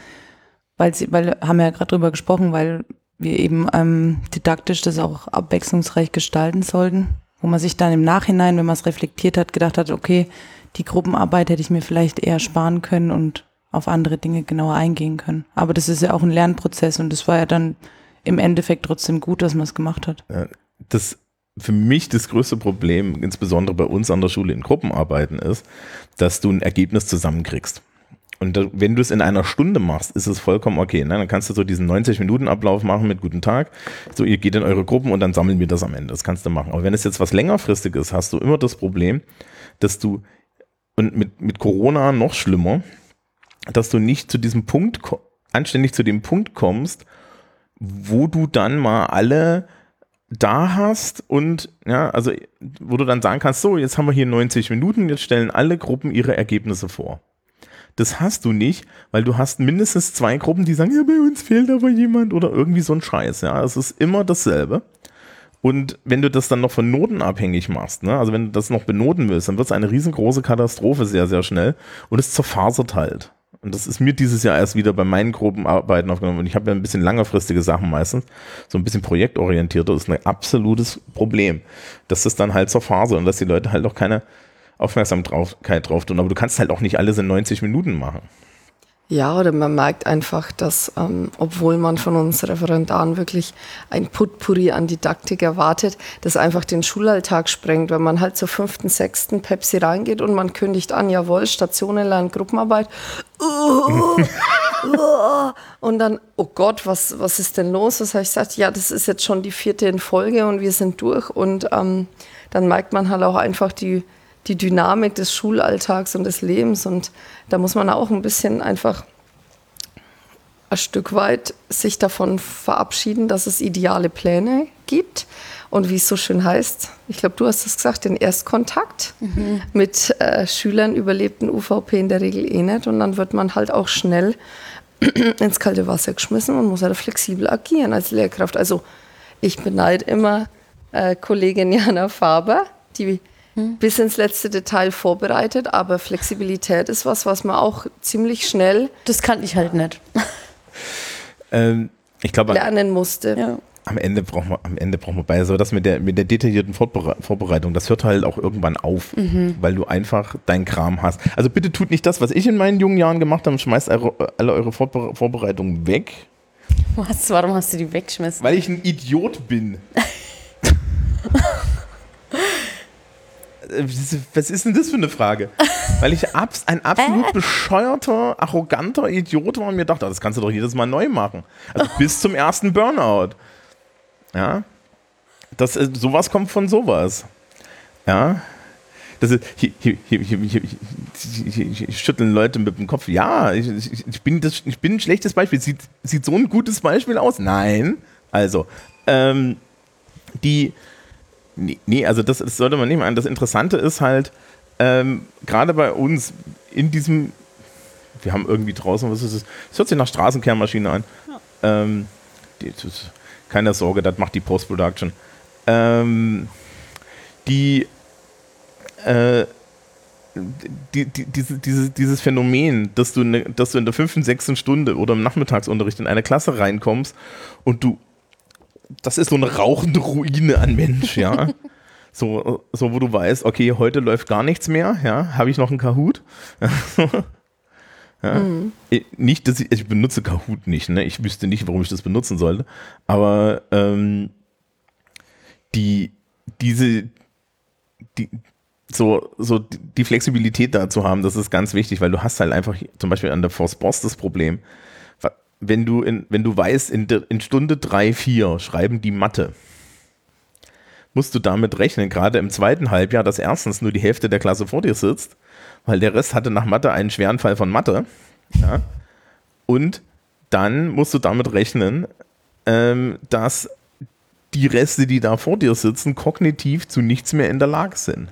weil sie, weil haben wir ja gerade drüber gesprochen, weil wir eben ähm, didaktisch das auch abwechslungsreich gestalten sollten, wo man sich dann im Nachhinein, wenn man es reflektiert hat, gedacht hat, okay, die Gruppenarbeit hätte ich mir vielleicht eher sparen können und auf andere Dinge genauer eingehen können. Aber das ist ja auch ein Lernprozess und das war ja dann im Endeffekt trotzdem gut, dass man es gemacht hat. Das für mich das größte Problem, insbesondere bei uns an der Schule in Gruppenarbeiten, ist, dass du ein Ergebnis zusammenkriegst. Und da, wenn du es in einer Stunde machst, ist es vollkommen okay. Ne? Dann kannst du so diesen 90-Minuten-Ablauf machen mit guten Tag. So, ihr geht in eure Gruppen und dann sammeln wir das am Ende. Das kannst du machen. Aber wenn es jetzt was längerfristiges ist, hast du immer das Problem, dass du, und mit, mit Corona noch schlimmer, dass du nicht zu diesem Punkt, anständig zu dem Punkt kommst, wo du dann mal alle da hast und ja, also wo du dann sagen kannst, so, jetzt haben wir hier 90 Minuten, jetzt stellen alle Gruppen ihre Ergebnisse vor. Das hast du nicht, weil du hast mindestens zwei Gruppen, die sagen, ja, bei uns fehlt aber jemand oder irgendwie so ein Scheiß, ja. Es ist immer dasselbe. Und wenn du das dann noch von Noten abhängig machst, ne, also wenn du das noch benoten willst, dann wird es eine riesengroße Katastrophe sehr, sehr schnell und es zerfasert halt. Und das ist mir dieses Jahr erst wieder bei meinen Gruppenarbeiten aufgenommen. Und ich habe ja ein bisschen längerfristige Sachen meistens, so ein bisschen projektorientierter, ist ein absolutes Problem, dass das dann halt zerfasert und dass die Leute halt auch keine Aufmerksamkeit drauf tun. Aber du kannst halt auch nicht alles in 90 Minuten machen. Ja, oder man merkt einfach, dass, ähm, obwohl man von uns Referendaren wirklich ein Putpuri an Didaktik erwartet, das einfach den Schulalltag sprengt, wenn man halt zur fünften, sechsten Pepsi reingeht und man kündigt an, jawohl, Stationen lernen Gruppenarbeit. Uh, uh, und dann, oh Gott, was, was ist denn los? Was habe ich gesagt? Ja, das ist jetzt schon die vierte in Folge und wir sind durch. Und ähm, dann merkt man halt auch einfach die, die Dynamik des Schulalltags und des Lebens. Und da muss man auch ein bisschen einfach ein Stück weit sich davon verabschieden, dass es ideale Pläne gibt. Und wie es so schön heißt, ich glaube, du hast es gesagt, den Erstkontakt Mhm. mit äh, Schülern überlebt ein UVP in der Regel eh nicht. Und dann wird man halt auch schnell ins kalte Wasser geschmissen und muss halt flexibel agieren als Lehrkraft. Also ich beneide immer äh, Kollegin Jana Faber, die bis ins letzte Detail vorbereitet, aber Flexibilität ist was, was man auch ziemlich schnell Das kannte ich halt nicht. Ähm, ich glaube, lernen musste. Ja. am Ende braucht man, am Ende braucht man bei so das mit der, mit der detaillierten Vorbere Vorbereitung, das hört halt auch irgendwann auf, weil du einfach deinen Kram hast. Also bitte tut nicht das, was ich in meinen jungen Jahren gemacht habe, schmeißt alle eure Vorbere Vorbereitungen weg, Was, warum hast du die weggeschmissen? weil ich ein Idiot bin. Äh, Was ist denn das für eine Frage? Weil ich abs ein absolut bescheuerter, arroganter Idiot war und mir dachte, das kannst du doch jedes Mal neu machen. Also bis zum ersten Burnout. Ja. Das, äh, sowas kommt von sowas. Ja. Das ist, hier, hier, hier, hier, schütteln Leute mit dem Kopf. Ja, ich, ich, ich, bin das, ich bin ein schlechtes Beispiel. Sieht, sieht so ein gutes Beispiel aus? Nein. Also, ähm, die, nee, nee, also das, das sollte man nicht machen. Das Interessante ist halt, ähm, gerade bei uns in diesem, wir haben irgendwie draußen, was ist das? Es hört sich nach Straßenkehrmaschine an. Ähm, die, das, keine Sorge, das macht die Post-Production. Ähm, die, äh, die, die, diese, diese, dieses Phänomen, dass du, ne, dass du in der fünften, sechsten Stunde oder im Nachmittagsunterricht in eine Klasse reinkommst und du, das ist so eine rauchende Ruine an Mensch, ja. So, so, wo du weißt, okay, heute läuft gar nichts mehr, ja, habe ich noch einen Kahoot? ja. Ich- Nicht, dass ich, ich benutze Kahoot nicht, ne? Ich wüsste nicht, warum ich das benutzen sollte, aber ähm, die, diese, die, so, so die Flexibilität da zu haben, das ist ganz wichtig, weil du hast halt einfach zum Beispiel an der Force Boss das Problem, wenn du, in, wenn du weißt, in, in Stunde 3, 4 schreiben die Mathe, musst du damit rechnen, gerade im zweiten Halbjahr, dass erstens nur die Hälfte der Klasse vor dir sitzt, weil der Rest hatte nach Mathe einen schweren Fall von Mathe. Ja? Und dann musst du damit rechnen, ähm, dass die Reste, die da vor dir sitzen, kognitiv zu nichts mehr in der Lage sind.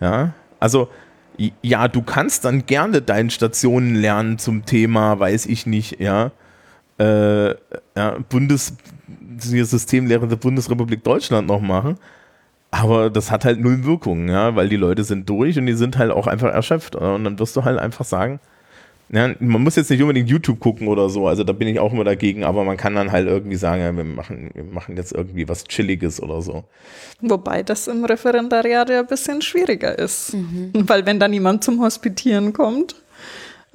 Ja, also ja, du kannst dann gerne deinen Stationen lernen zum Thema, weiß ich nicht, ja, äh, ja Bundes Systemlehre der Bundesrepublik Deutschland noch machen, aber das hat halt null Wirkung, ja, weil die Leute sind durch und die sind halt auch einfach erschöpft oder? und dann wirst du halt einfach sagen, ja, man muss jetzt nicht unbedingt YouTube gucken oder so, also da bin ich auch immer dagegen, aber man kann dann halt irgendwie sagen, ja, wir machen, wir machen jetzt irgendwie was Chilliges oder so. Wobei das im Referendariat ja ein bisschen schwieriger ist. Weil wenn dann jemand zum Hospitieren kommt,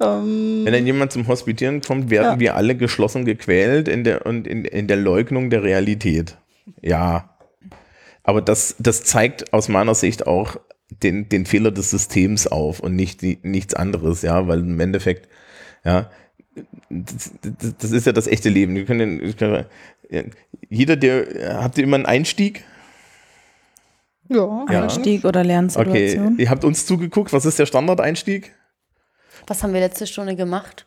ähm, Wenn dann jemand zum Hospitieren kommt, werden Ja. wir alle geschlossen gequält in der, und in, in der Leugnung der Realität. Ja. Aber das, das zeigt aus meiner Sicht auch den, den Fehler des Systems auf und nicht die, nichts anderes, ja, weil im Endeffekt, ja, das, das, das ist ja das echte Leben. Wir können, wir können jeder, der, habt ihr immer einen Einstieg? ja, Ja. Einstieg oder Okay, Lernsituation. ihr habt uns zugeguckt. Was ist der Standardeinstieg? Was haben wir letzte Stunde gemacht?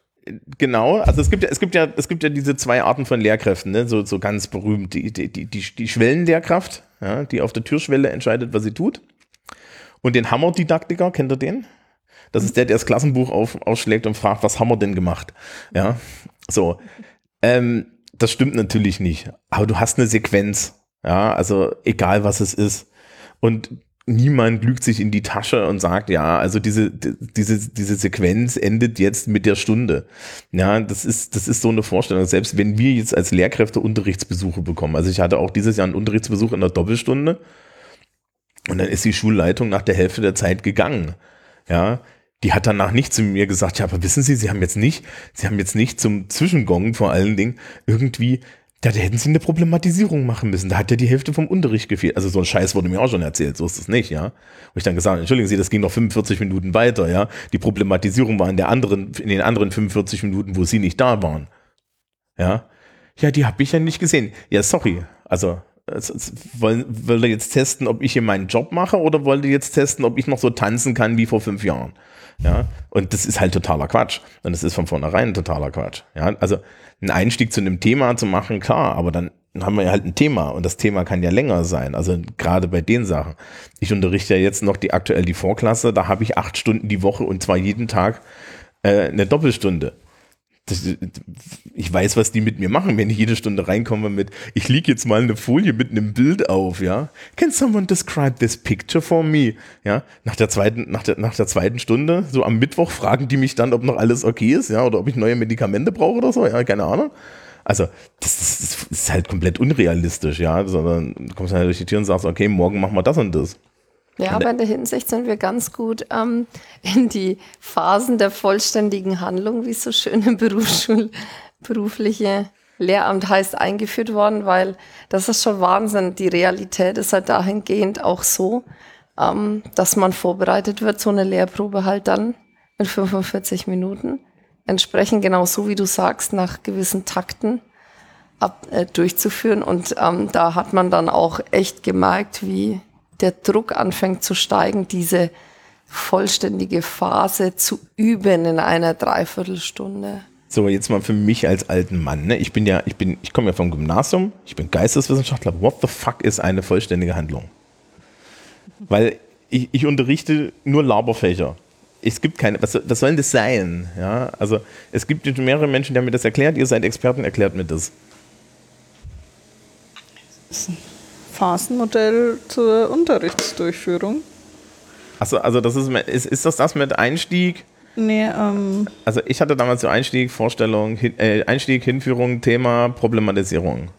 Genau, also es gibt ja, es gibt ja, es gibt ja diese zwei Arten von Lehrkräften, ne? so, so ganz berühmt. Die, die, die, die, die Schwellenlehrkraft, ja, die auf der Türschwelle entscheidet, was sie tut. Und den Hammerdidaktiker, kennt ihr den? Das ist der, der das Klassenbuch auf, ausschlägt und fragt, was haben wir denn gemacht? Ja, so. Ähm, das stimmt natürlich nicht. Aber du hast eine Sequenz. Ja, also egal was es ist. Und niemand lügt sich in die Tasche und sagt, ja, also diese, die- diese, diese Sequenz endet jetzt mit der Stunde. Ja, das ist, das ist so eine Vorstellung. Selbst wenn wir jetzt als Lehrkräfte Unterrichtsbesuche bekommen. Also ich hatte auch dieses Jahr einen Unterrichtsbesuch in der Doppelstunde. Und dann ist die Schulleitung nach der Hälfte der Zeit gegangen. Ja, Die hat danach nicht zu mir gesagt, ja, aber wissen Sie, Sie haben jetzt nicht, Sie haben jetzt nicht zum Zwischengong vor allen Dingen irgendwie, da hätten Sie eine Problematisierung machen müssen. Da hat ja die Hälfte vom Unterricht gefehlt. Also so ein Scheiß wurde mir auch schon erzählt, so ist es nicht, ja. Wo ich dann gesagt habe, entschuldigen Sie, das ging noch 45 Minuten weiter, ja. Die Problematisierung war in der anderen, in den anderen 45 Minuten, wo Sie nicht da waren. Ja. Ja, die habe ich ja nicht gesehen. Ja, sorry. Also, es- wollen, ihr jetzt testen, ob ich hier meinen Job mache oder wollt ihr jetzt testen, ob ich noch so tanzen kann wie vor fünf Jahren? Ja, und das ist halt totaler Quatsch. Und das ist von vornherein totaler Quatsch. Ja, also einen Einstieg zu einem Thema zu machen, klar, aber dann haben wir halt ein Thema und das Thema kann ja länger sein. Also gerade bei den Sachen. Ich unterrichte ja jetzt noch die aktuell die Vorklasse, da habe ich acht Stunden die Woche und zwar jeden Tag äh, eine Doppelstunde. Das, ich weiß, was die mit mir machen, wenn ich jede Stunde reinkomme mit, ich liege jetzt mal eine Folie mit einem Bild auf, ja. Can someone describe this picture for me? Ja, nach der zweiten, nach der, nach der zweiten Stunde, so am Mittwoch fragen die mich dann, ob noch alles okay ist, ja, oder ob ich neue Medikamente brauche oder so, ja, keine Ahnung. Also, das, das, das ist halt komplett unrealistisch, ja, sondern du kommst halt durch die Tür und sagst, okay, morgen machen wir das und das. Ja, aber in der Hinsicht sind wir ganz gut ähm, in die Phasen der vollständigen Handlung, wie es so schön im Berufsschul berufliche Lehramt heißt, eingeführt worden, weil das ist schon Wahnsinn. Die Realität ist halt dahingehend auch so, ähm, dass man vorbereitet wird, so eine Lehrprobe halt dann mit 45 Minuten. Entsprechend genau so, wie du sagst, nach gewissen Takten ab, äh, durchzuführen. Und ähm, da hat man dann auch echt gemerkt, wie der Druck anfängt zu steigen, diese vollständige Phase zu üben in einer Dreiviertelstunde. So, jetzt mal für mich als alten Mann. Ne? Ich bin ja, ich bin, ich komme ja vom Gymnasium, ich bin Geisteswissenschaftler. What the fuck ist eine vollständige Handlung? Weil ich, ich unterrichte nur Laberfächer. Es gibt keine, was, was soll denn das sein? Ja, also es gibt mehrere Menschen, die haben mir das erklärt. Ihr seid Experten, erklärt mir das. Phasenmodell zur Unterrichtsdurchführung. Achso, also das ist, ist, ist das das mit Einstieg? Nee, ähm, Also ich hatte damals so Einstieg, Vorstellung, hin, äh, Einstieg, Hinführung, Thema, Problematisierung,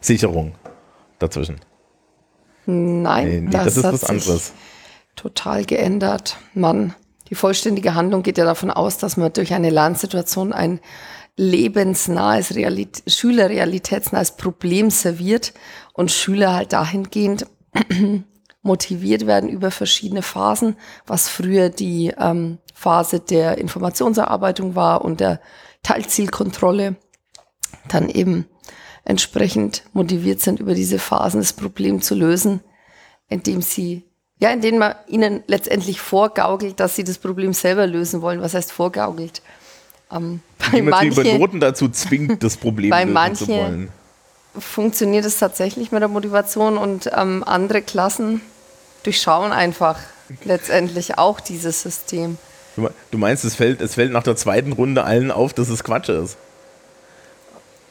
Sicherung dazwischen. Nein, Nee, nee, das, das ist hat was sich anderes. total geändert. Man, die vollständige Handlung geht ja davon aus, dass man durch eine Lernsituation ein lebensnahes, Realit schülerrealitätsnahes Problem serviert und Schüler halt dahingehend motiviert werden über verschiedene Phasen, was früher die ähm, Phase der Informationserarbeitung war und der Teilzielkontrolle, dann eben entsprechend motiviert sind, über diese Phasen das Problem zu lösen, indem sie, ja, indem man ihnen letztendlich vorgaukelt, dass sie das Problem selber lösen wollen. Was heißt vorgaukelt? Ähm, bei Wie man sie über manchen- Noten dazu zwingt, das Problem Bei lösen zu manchen- wollen. funktioniert es tatsächlich mit der Motivation und ähm, andere Klassen durchschauen einfach letztendlich auch dieses System. Du me- Du meinst, es fällt, es fällt nach der zweiten Runde allen auf, dass es Quatsch ist.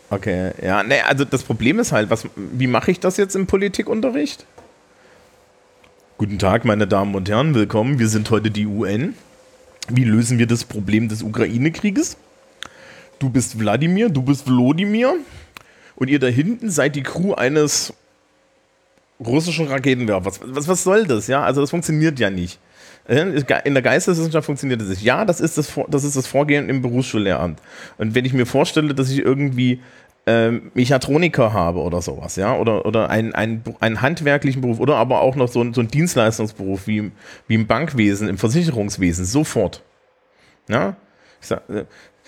Okay, ja, nee, also das Problem ist halt, was, wie mache ich das jetzt im Politikunterricht? Guten Tag, meine Damen und Herren, willkommen. Wir sind heute die UN. Wie lösen wir das Problem des Ukraine-Krieges? Du bist Wladimir, du bist Wlodimir und ihr da hinten seid die Crew eines russischen Raketenwerfers. Was, was soll das? Ja, also das funktioniert ja nicht. Äh, In der Geisteswissenschaft funktioniert das nicht. Ja, das ist das, das ist das Vorgehen im Berufsschullehramt. Und wenn ich mir vorstelle, dass ich irgendwie ähm, Mechatroniker habe oder sowas, ja, oder, oder einen, einen, einen handwerklichen Beruf oder aber auch noch so, ein- so einen Dienstleistungsberuf wie, im- wie im Bankwesen, im Versicherungswesen, sofort. Ja, äh,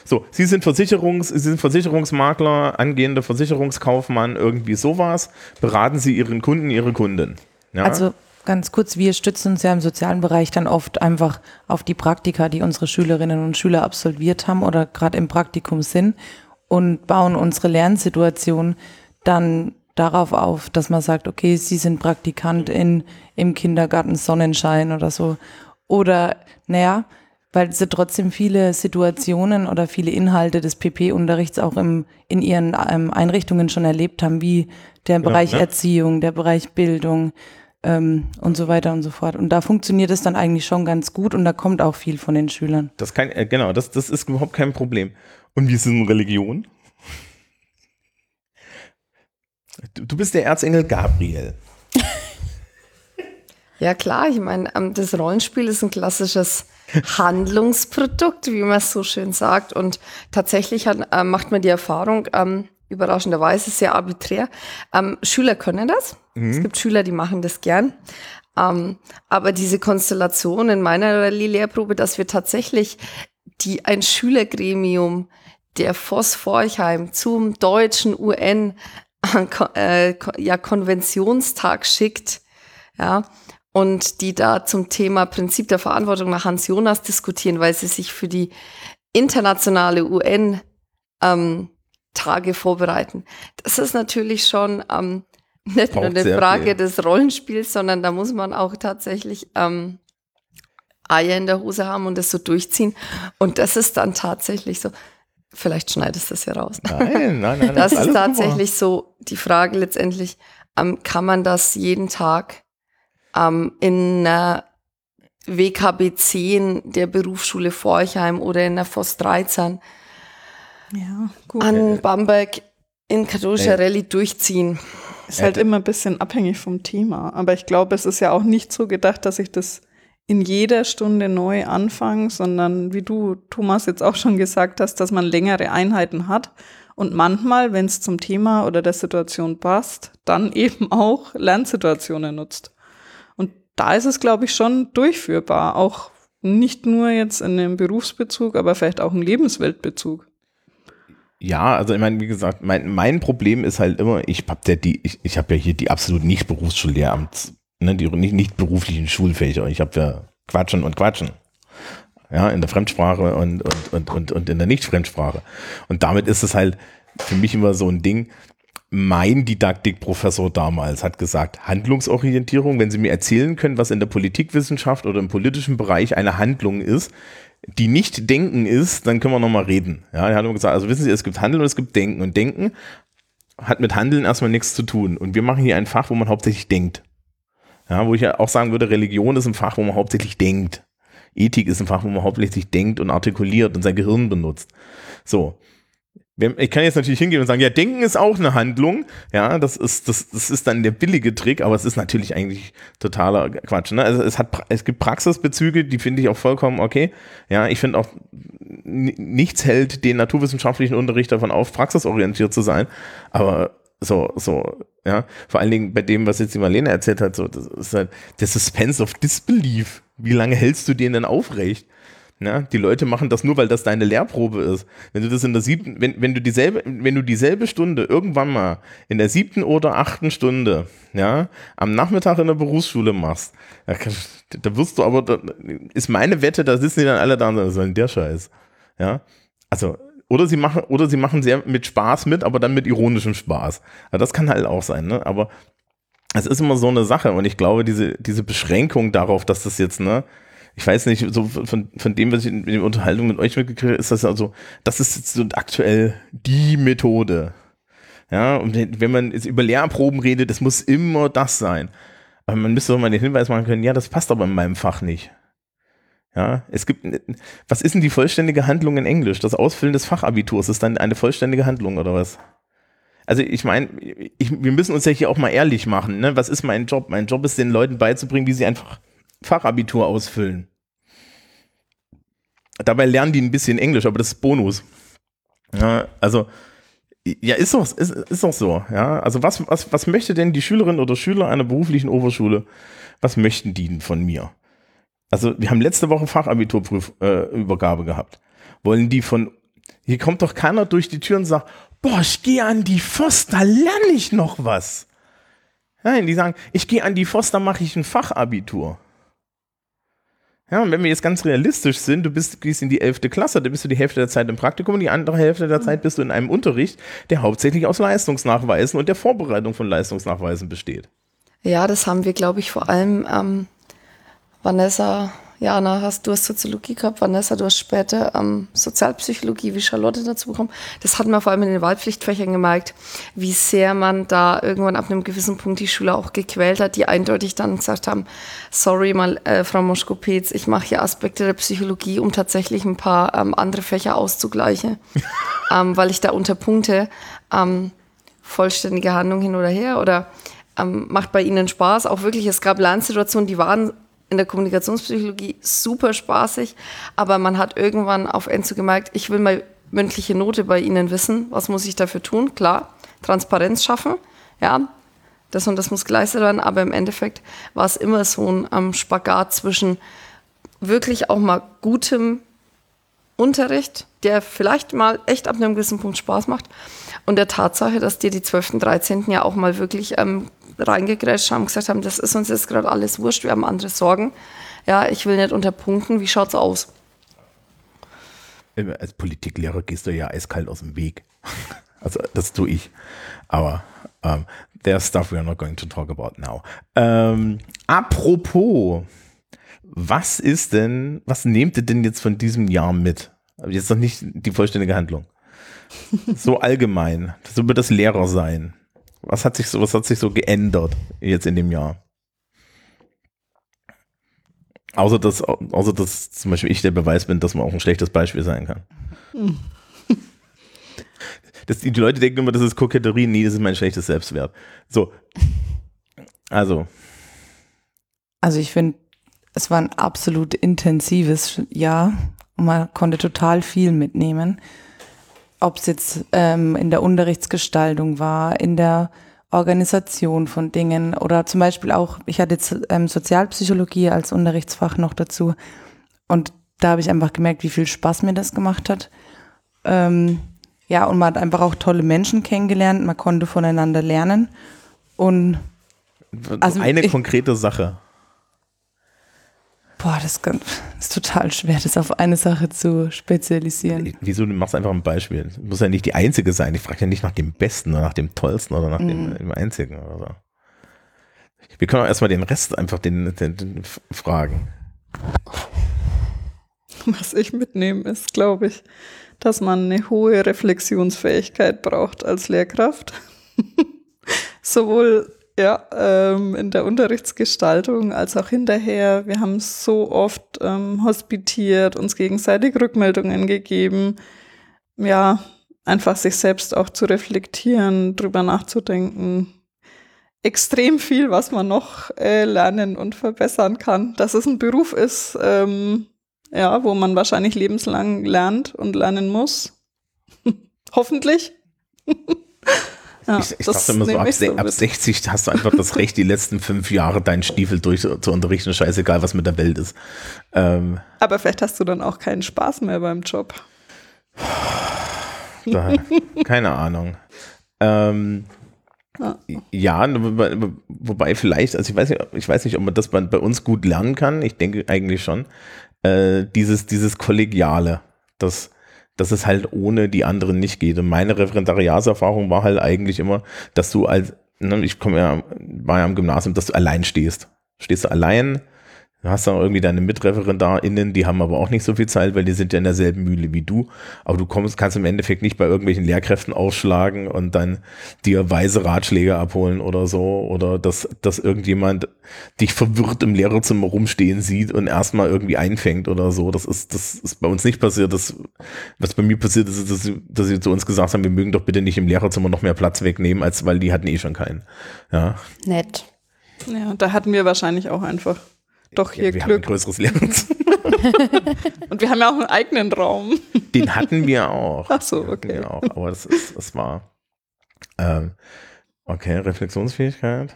so, Sie sind, Versicherungs, Sie sind Versicherungsmakler, angehender Versicherungskaufmann, irgendwie sowas. Beraten Sie Ihren Kunden, Ihre Kundin. Ja? Also ganz kurz, wir stützen uns ja im sozialen Bereich dann oft einfach auf die Praktika, die unsere Schülerinnen und Schüler absolviert haben oder gerade im Praktikum sind und bauen unsere Lernsituation dann darauf auf, dass man sagt, okay, Sie sind Praktikant in, im Kindergarten Sonnenschein oder so. Oder, naja, weil sie trotzdem viele Situationen oder viele Inhalte des PP-Unterrichts auch im, in ihren ähm, Einrichtungen schon erlebt haben, wie der Bereich ne? Erziehung, der Bereich Bildung ähm, und so weiter und so fort. Und da funktioniert es dann eigentlich schon ganz gut und da kommt auch viel von den Schülern. Das kann, äh, genau, das, das ist überhaupt kein Problem. Und wie ist es in Religion? Du, du bist der Erzengel Gabriel. Ja klar, ich meine, ähm, das Rollenspiel ist ein klassisches Handlungsprodukt, wie man es so schön sagt. Und tatsächlich hat, äh, macht man die Erfahrung, ähm, überraschenderweise sehr arbiträr. Ähm, Schüler können das. Es gibt Schüler, die machen das gern. Ähm, aber diese Konstellation in meiner Rallye-Lehrprobe, dass wir tatsächlich die ein Schülergremium der Voss Forchheim zum deutschen UN äh, ja, Konventionstag schickt, ja, und die da zum Thema Prinzip der Verantwortung nach Hans Jonas diskutieren, weil sie sich für die internationale UN ähm, Tage vorbereiten. Das ist natürlich schon ähm, nicht nur Braucht eine sehr Frage viel. des Rollenspiels, sondern da muss man auch tatsächlich ähm, Eier in der Hose haben und das so durchziehen. Und das ist dann tatsächlich so. Vielleicht schneidest du das ja raus. Nein, nein, nein. Das ist alles tatsächlich so die Frage letztendlich, ähm, kann man das jeden Tag ähm, in einer WKB 10 der Berufsschule Forchheim oder in der FOS 13 Ja, gut. an Bamberg in katholischer Ey. Rallye durchziehen? Ist halt immer ein bisschen abhängig vom Thema. Aber ich glaube, es ist ja auch nicht so gedacht, dass ich das in jeder Stunde neu anfange, sondern wie du, Thomas, jetzt auch schon gesagt hast, dass man längere Einheiten hat und manchmal, wenn es zum Thema oder der Situation passt, dann eben auch Lernsituationen nutzt. Und da ist es, glaube ich, schon durchführbar, auch nicht nur jetzt in einem Berufsbezug, aber vielleicht auch im Lebensweltbezug. Ja, also ich meine, wie gesagt, mein, mein Problem ist halt immer, ich habe ja ich, ich habe ja hier die absolut nicht Berufsschullehramts, ne, die nicht, nicht beruflichen Schulfächer. Ich habe ja Quatschen und Quatschen. Ja, in der Fremdsprache und, und, und, und, und in der Nicht-Fremdsprache. Und damit ist es halt für mich immer so ein Ding. Mein Didaktikprofessor damals hat gesagt, Handlungsorientierung, wenn Sie mir erzählen können, was in der Politikwissenschaft oder im politischen Bereich eine Handlung ist, die nicht Denken ist, dann können wir nochmal reden. Ja, er hat immer gesagt, also wissen Sie, es gibt Handeln und es gibt Denken. Und Denken hat mit Handeln erstmal nichts zu tun. Und wir machen hier ein Fach, wo man hauptsächlich denkt. Ja, wo ich ja auch sagen würde, Religion ist ein Fach, wo man hauptsächlich denkt. Ethik ist ein Fach, wo man hauptsächlich denkt und artikuliert und sein Gehirn benutzt. So. Ich kann jetzt natürlich hingehen und sagen, ja, Denken ist auch eine Handlung. Ja, das ist, das, das ist dann der billige Trick, aber es ist natürlich eigentlich totaler Quatsch. Ne? Also es, hat, es gibt Praxisbezüge, die finde ich auch vollkommen okay. Ja, ich finde auch, nichts hält den naturwissenschaftlichen Unterricht davon auf, praxisorientiert zu sein. Aber so, so, ja, vor allen Dingen bei dem, was jetzt die Marlene erzählt hat, so, das ist halt der Suspense of Disbelief. Wie lange hältst du den denn aufrecht? Ja, die Leute machen das nur, weil das deine Lehrprobe ist. Wenn du das in der siebten, wenn, wenn du dieselbe, wenn du dieselbe Stunde irgendwann mal in der siebten oder achten Stunde, ja, am Nachmittag in der Berufsschule machst, da, da wirst du aber, da ist meine Wette, da sitzen die dann alle da und sagen, der Scheiß? Ja, also, oder sie machen, oder sie machen sehr mit Spaß mit, aber dann mit ironischem Spaß. Ja, das kann halt auch sein, ne, aber es ist immer so eine Sache und ich glaube, diese, diese Beschränkung darauf, dass das jetzt, ne, ich weiß nicht, so von, von dem, was ich in der Unterhaltung mit euch mitgekriegt habe, ist das also, das ist jetzt so aktuell die Methode. Ja, und wenn wenn man jetzt über Lehrproben redet, das muss immer das sein. Aber man müsste doch mal den Hinweis machen können, ja, das passt aber in meinem Fach nicht. Ja, es gibt, was ist denn die vollständige Handlung in Englisch? Das Ausfüllen des Fachabiturs ist dann eine vollständige Handlung oder was? Also ich meine, wir müssen uns ja hier auch mal ehrlich machen. Ne? Was ist mein Job? Mein Job ist den Leuten beizubringen, wie sie einfach Fachabitur ausfüllen. Dabei lernen die ein bisschen Englisch, aber das ist Bonus. Ja, also ja, ist doch, ist, ist doch so. Ja, also was, was, was möchte denn die Schülerin oder Schüler einer beruflichen Oberschule? Was möchten die denn von mir? Also wir haben letzte Woche Fachabiturprüfübergabe äh, gehabt. Wollen die von hier kommt doch keiner durch die Tür und sagt, boah, ich gehe an die da lerne ich noch was. Nein, die sagen, ich gehe an die da mache ich ein Fachabitur. Ja, und wenn wir jetzt ganz realistisch sind, du bist, gehst in die 11. Klasse, da bist du die Hälfte der Zeit im Praktikum und die andere Hälfte der Zeit bist du in einem Unterricht, der hauptsächlich aus Leistungsnachweisen und der Vorbereitung von Leistungsnachweisen besteht. Ja, das haben wir, glaube ich, vor allem ähm, Vanessa, Jana, hast du hast Soziologie gehabt, Vanessa, du hast später ähm, Sozialpsychologie, wie Charlotte dazu bekommen. Das hat man vor allem in den Wahlpflichtfächern gemerkt, wie sehr man da irgendwann ab einem gewissen Punkt die Schüler auch gequält hat, die eindeutig dann gesagt haben, sorry mal, äh, Frau Moschko-Petz, ich mache hier Aspekte der Psychologie, um tatsächlich ein paar ähm, andere Fächer auszugleichen, ähm, weil ich da unter Punkte ähm, vollständige Handlung hin oder her oder ähm, macht bei ihnen Spaß. Auch wirklich, es gab Lernsituationen, die waren in der Kommunikationspsychologie super spaßig, aber man hat irgendwann auf Enzo gemerkt, ich will mal mündliche Note bei Ihnen wissen. Was muss ich dafür tun? Klar, Transparenz schaffen, ja, das und das muss geleistet werden, aber im Endeffekt war es immer so ein ähm, Spagat zwischen wirklich auch mal gutem Unterricht, der vielleicht mal echt ab einem gewissen Punkt Spaß macht und der Tatsache, dass dir die 12. und 13. ja auch mal wirklich ähm, reingegrätscht haben, gesagt haben, das ist uns jetzt gerade alles wurscht, wir haben andere Sorgen. Ja, ich will nicht unterpunkten, wie schaut's aus? Als Politiklehrer gehst du ja eiskalt aus dem Weg. Also das tue ich. Aber um, ähm, there's stuff we are not going to talk about now. Ähm, apropos, was ist denn, was nehmt ihr denn jetzt von diesem Jahr mit? Jetzt noch nicht die vollständige Handlung. So allgemein. So wird das Lehrer sein. Was hat sich so, was hat sich so geändert jetzt in dem Jahr? Außer dass, außer dass zum Beispiel ich der Beweis bin, dass man auch ein schlechtes Beispiel sein kann. Das, die Leute denken immer, das ist Koketterie. Nee, das ist mein schlechtes Selbstwert. So. Also. Also ich finde, es war ein absolut intensives Jahr man konnte total viel mitnehmen ob es jetzt ähm, in der Unterrichtsgestaltung war, in der Organisation von Dingen oder zum Beispiel auch, ich hatte jetzt ähm, Sozialpsychologie als Unterrichtsfach noch dazu und da habe ich einfach gemerkt, wie viel Spaß mir das gemacht hat. Ähm, ja, und man hat einfach auch tolle Menschen kennengelernt, man konnte voneinander lernen und also eine ich, konkrete Sache. Boah, das ist total schwer, das auf eine Sache zu spezialisieren. Wieso? Du machst einfach ein Beispiel. Das muss ja nicht die einzige sein. Ich frage ja nicht nach dem Besten oder nach dem Tollsten oder nach mm. dem, dem, einzigen oder so. Wir können auch erstmal den Rest einfach den, den, den fragen. Was ich mitnehme, ist, glaube ich, dass man eine hohe Reflexionsfähigkeit braucht als Lehrkraft. Sowohl ja, ähm, in der Unterrichtsgestaltung als auch hinterher. Wir haben so oft ähm, hospitiert, uns gegenseitig Rückmeldungen gegeben. Ja, einfach sich selbst auch zu reflektieren, drüber nachzudenken. Extrem viel, was man noch äh, lernen und verbessern kann. Dass es ein Beruf ist, ähm, ja, wo man wahrscheinlich lebenslang lernt und lernen muss. Hoffentlich. Ja, ich, ich dachte immer so ab, so ab 60 hast du einfach das Recht, die letzten fünf Jahre deinen Stiefel durch zu unterrichten, scheißegal, was mit der Welt ist. Ähm, Aber vielleicht hast du dann auch keinen Spaß mehr beim Job. Da, keine Ahnung. Ähm, ja, wobei vielleicht, also ich weiß nicht, ich weiß nicht, ob man das bei, bei uns gut lernen kann. Ich denke eigentlich schon. Äh, dieses, dieses Kollegiale, das dass es halt ohne die anderen nicht geht. Und meine Referendariatserfahrung war halt eigentlich immer, dass du als, ne, ich komme ja, war ja am Gymnasium, dass du allein stehst. Stehst du allein, Du hast dann irgendwie deine MitreferendarInnen, die haben aber auch nicht so viel Zeit, weil die sind ja in derselben Mühle wie du. Aber du kommst, kannst im Endeffekt nicht bei irgendwelchen Lehrkräften ausschlagen und dann dir weise Ratschläge abholen oder so. Oder dass, dass irgendjemand dich verwirrt im Lehrerzimmer rumstehen sieht und erstmal irgendwie einfängt oder so. Das ist, das ist bei uns nicht passiert. Das, was bei mir passiert ist, ist, dass sie, dass sie zu uns gesagt haben, wir mögen doch bitte nicht im Lehrerzimmer noch mehr Platz wegnehmen, als weil die hatten eh schon keinen. Ja. Nett. Ja, da hatten wir wahrscheinlich auch einfach doch hier wir Glück. Haben ein größeres Lernzimmer. Und wir haben ja auch einen eigenen Raum. Den hatten wir auch. Ach so, okay. Auch, aber das, ist, das war. Ähm, okay, Reflexionsfähigkeit.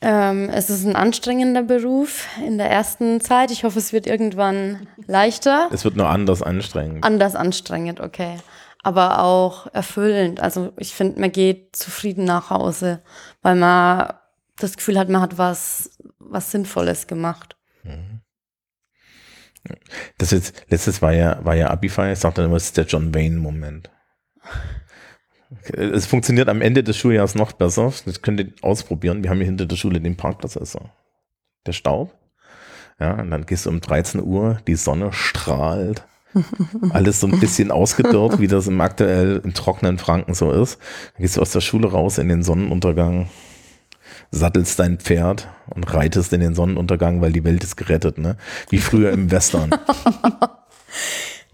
Ähm, es ist ein anstrengender Beruf in der ersten Zeit. Ich hoffe, es wird irgendwann leichter. Es wird nur anders anstrengend. Anders anstrengend, okay aber auch erfüllend. Also ich finde, man geht zufrieden nach Hause, weil man das Gefühl hat, man hat was, was Sinnvolles gemacht. Mhm. Das jetzt, letztes war ja, war ja Abify, ich sagte immer, es ist der John Wayne-Moment. Es funktioniert am Ende des Schuljahres noch besser. Das könnt ihr ausprobieren. Wir haben hier hinter der Schule den Parkplatz, also der Staub. Ja, und dann gehst du um 13 Uhr, die Sonne strahlt alles so ein bisschen ausgedörrt, wie das im aktuell im trockenen Franken so ist. Dann gehst du aus der Schule raus in den Sonnenuntergang, sattelst dein Pferd und reitest in den Sonnenuntergang, weil die Welt ist gerettet, ne? Wie früher im Western.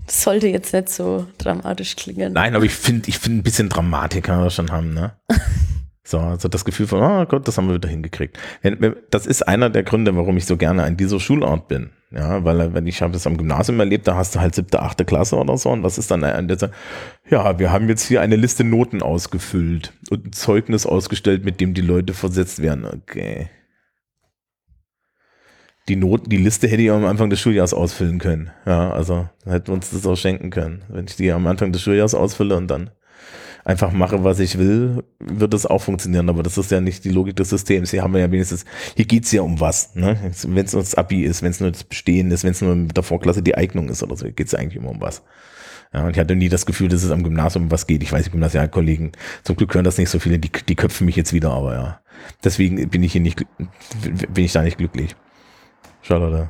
Das sollte jetzt nicht so dramatisch klingen. Nein, aber ich finde, ich finde ein bisschen Dramatik kann man schon haben, ne? So, also das Gefühl von, oh Gott, das haben wir wieder hingekriegt. Das ist einer der Gründe, warum ich so gerne an dieser Schulart bin. Ja, weil wenn ich habe das am Gymnasium erlebt, da hast du halt siebte, achte Klasse oder so und was ist dann ein dieser, ja, wir haben jetzt hier eine Liste Noten ausgefüllt und ein Zeugnis ausgestellt, mit dem die Leute versetzt werden. Okay. Die Noten, die Liste hätte ich am Anfang des Schuljahres ausfüllen können. Ja, also hätten wir uns das auch schenken können. Wenn ich die am Anfang des Schuljahres ausfülle und dann einfach mache, was ich will, wird das auch funktionieren. Aber das ist ja nicht die Logik des Systems. Hier haben wir ja wenigstens, hier geht's ja um was. Ne? Wenn es nur das Abi ist, wenn es nur das Bestehen ist, wenn es nur mit der Vorklasse die Eignung ist oder so, geht's ja eigentlich immer um was. Ja, und ich hatte nie das Gefühl, dass es am Gymnasium um was geht. Ich weiß, die Gymnasialkollegen, zum Glück hören das nicht so viele, die, die köpfen mich jetzt wieder, aber ja. Deswegen bin ich hier nicht, bin ich da nicht glücklich. Charlotte.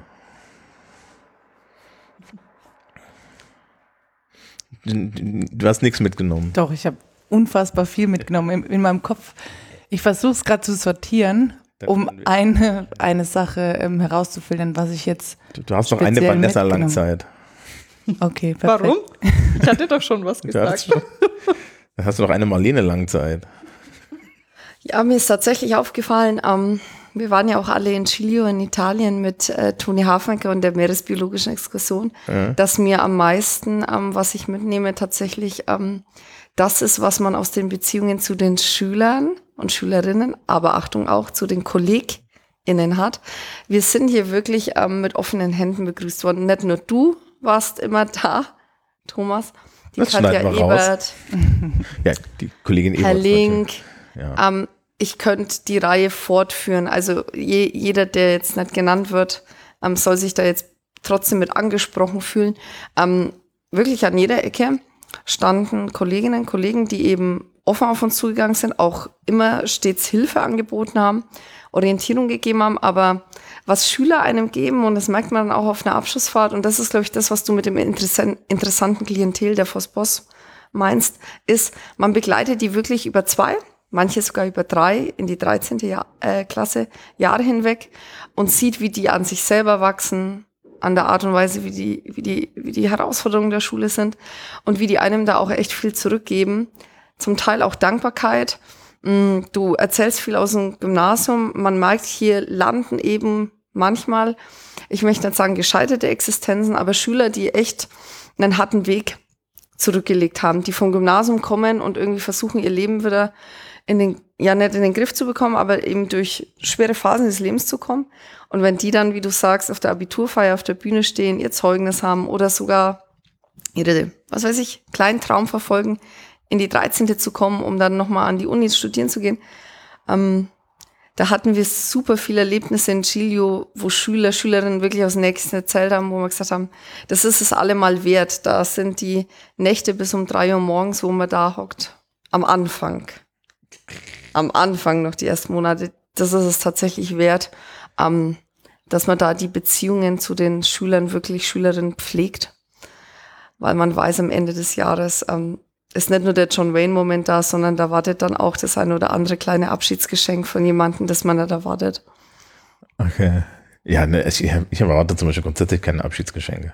Du hast nichts mitgenommen. Doch, ich habe unfassbar viel mitgenommen in, in meinem Kopf. Ich versuche es gerade zu sortieren, um eine, eine Sache ähm, herauszufiltern, was ich jetzt. Du, du hast noch eine. Vanessa-Langzeit. Okay, perfekt. Warum? Ich hatte doch schon was gesagt. schon- Dann hast du noch eine Marlene-Langzeit. Ja, mir ist tatsächlich aufgefallen, ähm, wir waren ja auch alle in Chilio in Italien mit äh, Toni Hafenker und der Meeresbiologischen Exkursion, dass mir am meisten, ähm, was ich mitnehme, tatsächlich ähm, das ist, was man aus den Beziehungen zu den Schülern und Schülerinnen, aber Achtung auch zu den KollegInnen hat. Wir sind hier wirklich ähm, mit offenen Händen begrüßt worden. Nicht nur du warst immer da, Thomas, die Das Katja. Ebert, Ja, die Kollegin Herr Ebert. Link, Ja. ähm, ich könnte die Reihe fortführen. Also je, jeder, der jetzt nicht genannt wird, ähm, soll sich da jetzt trotzdem mit angesprochen fühlen. Ähm, wirklich an jeder Ecke standen Kolleginnen und Kollegen, die eben offen auf uns zugegangen sind, auch immer stets Hilfe angeboten haben, Orientierung gegeben haben, aber was Schüler einem geben, und das merkt man dann auch auf einer Abschlussfahrt, und das ist, glaube ich, das, was du mit dem interessan interessanten Klientel der Voss meinst, ist, man begleitet die wirklich über zwei, manche sogar über drei in die 13. Jahr, äh, Klasse Jahre hinweg und sieht, wie die an sich selber wachsen, an der Art und Weise, wie die, wie die, wie die Herausforderungen der Schule sind und wie die einem da auch echt viel zurückgeben. Zum Teil auch Dankbarkeit. Mm, Du erzählst viel aus dem Gymnasium. Man merkt, hier landen eben manchmal, ich möchte nicht sagen gescheiterte Existenzen, aber Schüler, die echt einen harten Weg zurückgelegt haben, die vom Gymnasium kommen und irgendwie versuchen, ihr Leben wieder in den, ja nicht in den Griff zu bekommen, aber eben durch schwere Phasen des Lebens zu kommen. Und wenn die dann, wie du sagst, auf der Abiturfeier auf der Bühne stehen, ihr Zeugnis haben oder sogar ihre, was weiß ich, kleinen Traum verfolgen, in die 13. zu kommen, um dann nochmal an die Unis studieren zu gehen, ähm, da hatten wir super viele Erlebnisse in Chilio, wo Schüler, Schülerinnen wirklich aus Nächsten erzählt haben, wo wir gesagt haben, das ist es allemal wert. Da sind die Nächte bis um drei Uhr morgens, wo man da hockt. Am Anfang. Am Anfang noch die ersten Monate. Das ist es tatsächlich wert, ähm, dass man da die Beziehungen zu den Schülern, wirklich Schülerinnen pflegt. Weil man weiß, am Ende des Jahres ähm, ist nicht nur der John Wayne-Moment da, sondern da wartet dann auch das eine oder andere kleine Abschiedsgeschenk von jemandem, das man nicht erwartet. Okay. Ja, ne, ich, ich erwarte zum Beispiel grundsätzlich keine Abschiedsgeschenke.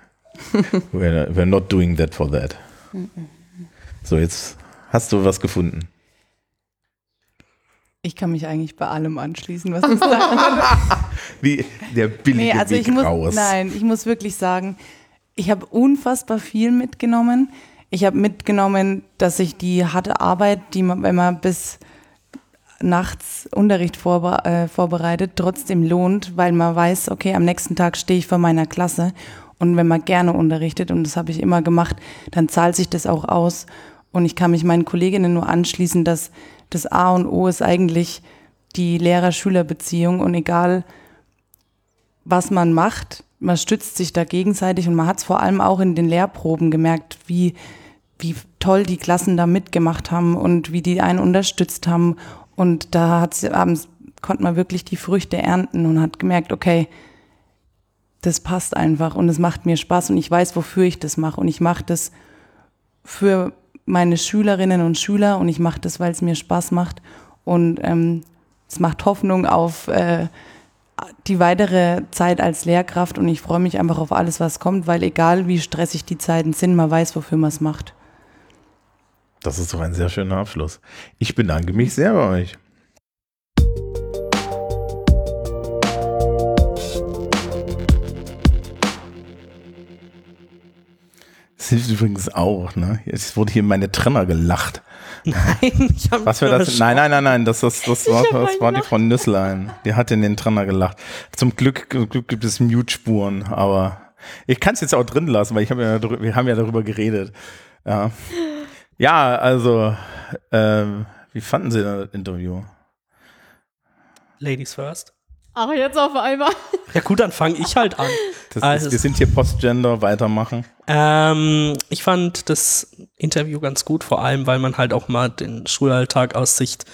we're, we're not doing that for that. So, jetzt hast du was gefunden. Ich kann mich eigentlich bei allem anschließen, was du sagst. Wie der billige Nee, also Weg ich muss, raus. nein, ich muss wirklich sagen, ich habe unfassbar viel mitgenommen. Ich habe mitgenommen, dass sich die harte Arbeit, die man, wenn man bis nachts Unterricht vorbe äh, vorbereitet, trotzdem lohnt, weil man weiß, okay, am nächsten Tag stehe ich vor meiner Klasse und wenn man gerne unterrichtet, und das habe ich immer gemacht, dann zahlt sich das auch aus. Und ich kann mich meinen Kolleginnen nur anschließen, dass das A und O ist eigentlich die Lehrer-Schüler-Beziehung und egal, was man macht, man stützt sich da gegenseitig und man hat es vor allem auch in den Lehrproben gemerkt, wie, wie toll die Klassen da mitgemacht haben und wie die einen unterstützt haben. Und da hat's abends konnte man wirklich die Früchte ernten und hat gemerkt, okay, das passt einfach und es macht mir Spaß und ich weiß, wofür ich das mache. Und ich mache das für meine Schülerinnen und Schüler und ich mache das, weil es mir Spaß macht. Und ähm, es macht Hoffnung auf äh, die weitere Zeit als Lehrkraft und ich freue mich einfach auf alles, was kommt, weil egal wie stressig die Zeiten sind, man weiß, wofür man es macht. Das ist doch ein sehr schöner Abschluss. Ich bedanke mich sehr bei euch. Hilft übrigens auch, ne? Es wurde hier meine Trenner gelacht. Nein, ich habe Was das? Nein, nein, nein, nein, das, das, das, war, das war die Frau Nüsslein. Die hat in den Trenner gelacht. Zum Glück, zum Glück gibt es Mute-Spuren, aber ich kann es jetzt auch drin lassen, weil ich hab ja, wir haben ja darüber geredet. Ja, ja also, ähm, wie fanden Sie das Interview? Ladies first. Ach, jetzt auf einmal. Ja gut, dann fange ich halt an. Das Also ist, wir sind hier Postgender, weitermachen. Ähm, ich fand das Interview ganz gut, vor allem, weil man halt auch mal den Schulalltag aus Sicht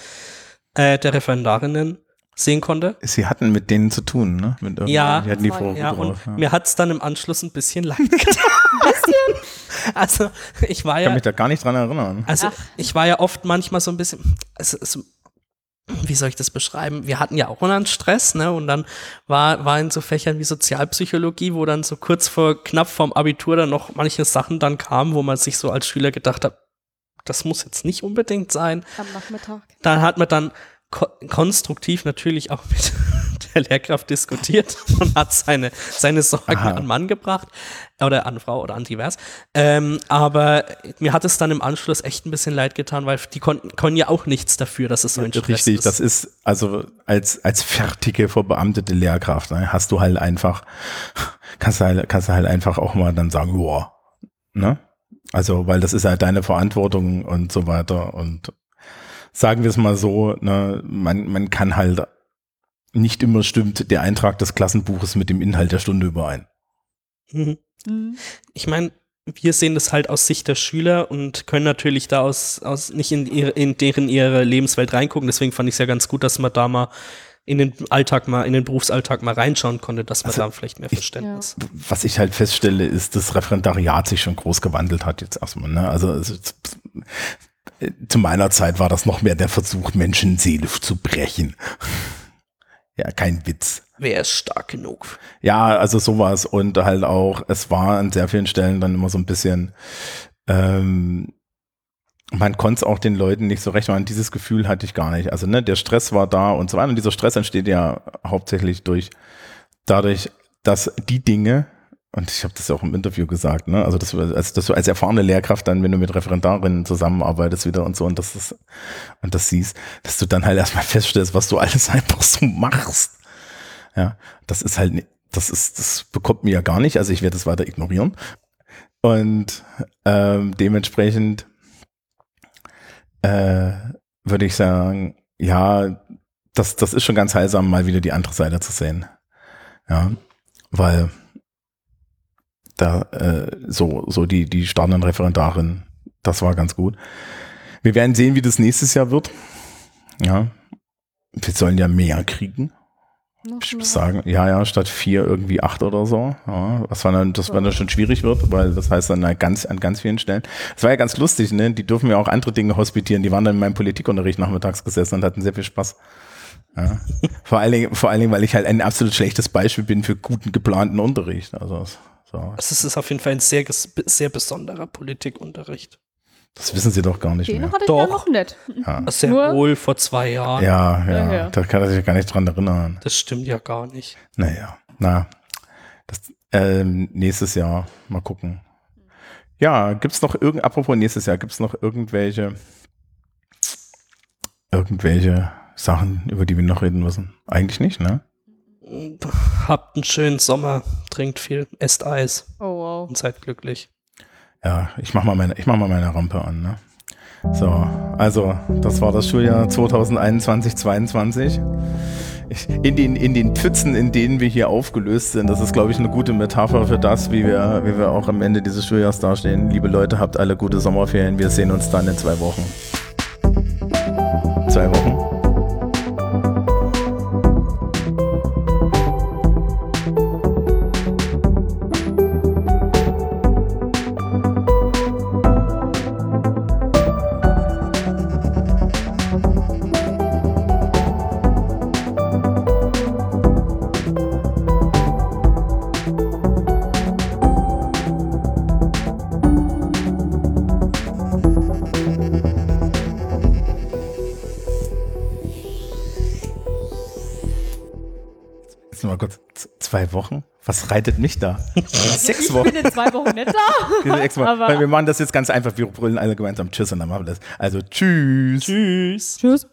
äh, der Referendarinnen sehen konnte. Sie hatten mit denen zu tun, ne? Mit Ja, die hatten die Frau Ja, und drauf, ja. mir hat's dann im Anschluss ein bisschen leid getan. Also, ich war Ich kann ja, mich da gar nicht dran erinnern. also ich war ja oft manchmal so ein bisschen, es, es, wie soll ich das beschreiben? Wir hatten ja auch einen Stress, ne? Und dann war, war in so Fächern wie Sozialpsychologie, wo dann so kurz vor, knapp vorm Abitur dann noch manche Sachen dann kamen, wo man sich so als Schüler gedacht hat, das muss jetzt nicht unbedingt sein. Am Nachmittag. Dann hat man dann ko konstruktiv natürlich auch mit der Lehrkraft diskutiert und hat seine, seine Sorgen Aha. an Mann gebracht oder an Frau oder an divers. Ähm, aber mir hat es dann im Anschluss echt ein bisschen leid getan, weil die konnten, konnten ja auch nichts dafür, dass es so ein Stress Richtig, ist. das ist also als, als fertige, verbeamtete Lehrkraft, ne, hast du halt einfach, kannst du halt, kannst du halt einfach auch mal dann sagen, boah, ne? Also, weil das ist halt deine Verantwortung und so weiter und sagen wir es mal so, ne, man, man kann halt nicht immer stimmt der Eintrag des Klassenbuches mit dem Inhalt der Stunde überein. Mhm. Mhm. Ich meine, wir sehen das halt aus Sicht der Schüler und können natürlich da aus, aus nicht in, ihre, in deren ihre Lebenswelt reingucken. Deswegen fand ich es ja ganz gut, dass man da mal in den Alltag mal, in den Berufsalltag mal reinschauen konnte, dass man Also, da vielleicht mehr Verständnis. was ich halt feststelle, ist, das Referendariat sich schon groß gewandelt hat jetzt erstmal. Ne? Also es ist, zu meiner Zeit war das noch mehr der Versuch, Menschen seelisch zu brechen. Ja, kein Witz. Wer ist stark genug? Ja, also sowas und halt auch, es war an sehr vielen Stellen dann immer so ein bisschen, ähm, man konnte es auch den Leuten nicht so recht machen. Dieses Gefühl hatte ich gar nicht. Also ne, der Stress war da und so weiter. Und dieser Stress entsteht ja hauptsächlich durch dadurch, dass die Dinge, und ich habe das ja auch im Interview gesagt, ne, also dass du, als, dass du als erfahrene Lehrkraft dann, wenn du mit Referendarinnen zusammenarbeitest wieder und so und das ist, und das siehst, dass du dann halt erstmal feststellst, was du alles einfach so machst. Ja, das ist halt, das ist, das bekommt mir ja gar nicht, also ich werde das weiter ignorieren. Und ähm, dementsprechend äh, würde ich sagen, ja, das, das ist schon ganz heilsam, mal wieder die andere Seite zu sehen. Ja, weil da äh, so, so die, die startenden Referendarin, das war ganz gut. Wir werden sehen, wie das nächstes Jahr wird. Ja, wir sollen ja mehr kriegen. Noch Ich muss sagen, ja, ja, statt vier irgendwie acht oder so. Ja, was dann, das dann schon schwierig wird, weil das heißt dann an ganz, an ganz vielen Stellen. Es war ja ganz lustig, ne? Die dürfen ja auch andere Dinge hospitieren. Die waren dann in meinem Politikunterricht nachmittags gesessen und hatten sehr viel Spaß. Ja. vor allen Dingen, vor allen Dingen, weil ich halt ein absolut schlechtes Beispiel bin für guten geplanten Unterricht. Also, so. Also es ist auf jeden Fall ein sehr, sehr besonderer Politikunterricht. Das wissen sie doch gar nicht Den mehr. hatte ich Doch. ja noch nicht. Ja, Sehr Nur- wohl vor zwei Jahren. ja, ja, Ja, ja. da kann er sich gar nicht dran erinnern. Das stimmt ja gar nicht. Naja, na, das, ähm, nächstes Jahr, mal gucken. Ja, gibt's noch irgend, apropos nächstes Jahr, gibt's noch irgendwelche, irgendwelche Sachen, über die wir noch reden müssen? Eigentlich nicht, ne? Habt einen schönen Sommer, trinkt viel, esst Eis Oh wow. und seid glücklich. Ja, ich mach mal meine, ich mach mal meine Rampe an, ne? So, also, das war das Schuljahr 2021, 22. Ich, in, den, in den Pfützen, in denen wir hier aufgelöst sind, das ist, glaube ich, eine gute Metapher für das, wie wir, wie wir auch am Ende dieses Schuljahrs dastehen. Liebe Leute, habt alle gute Sommerferien. Wir sehen uns dann in zwei Wochen. Zwei Wochen? Zwei Wochen? Was reitet mich da? Sechs Ich Wochen. bin in zwei Wochen nicht da. Weil wir machen das jetzt ganz einfach. Wir brüllen alle gemeinsam Tschüss und dann machen wir das. Also tschüss. Tschüss. Tschüss.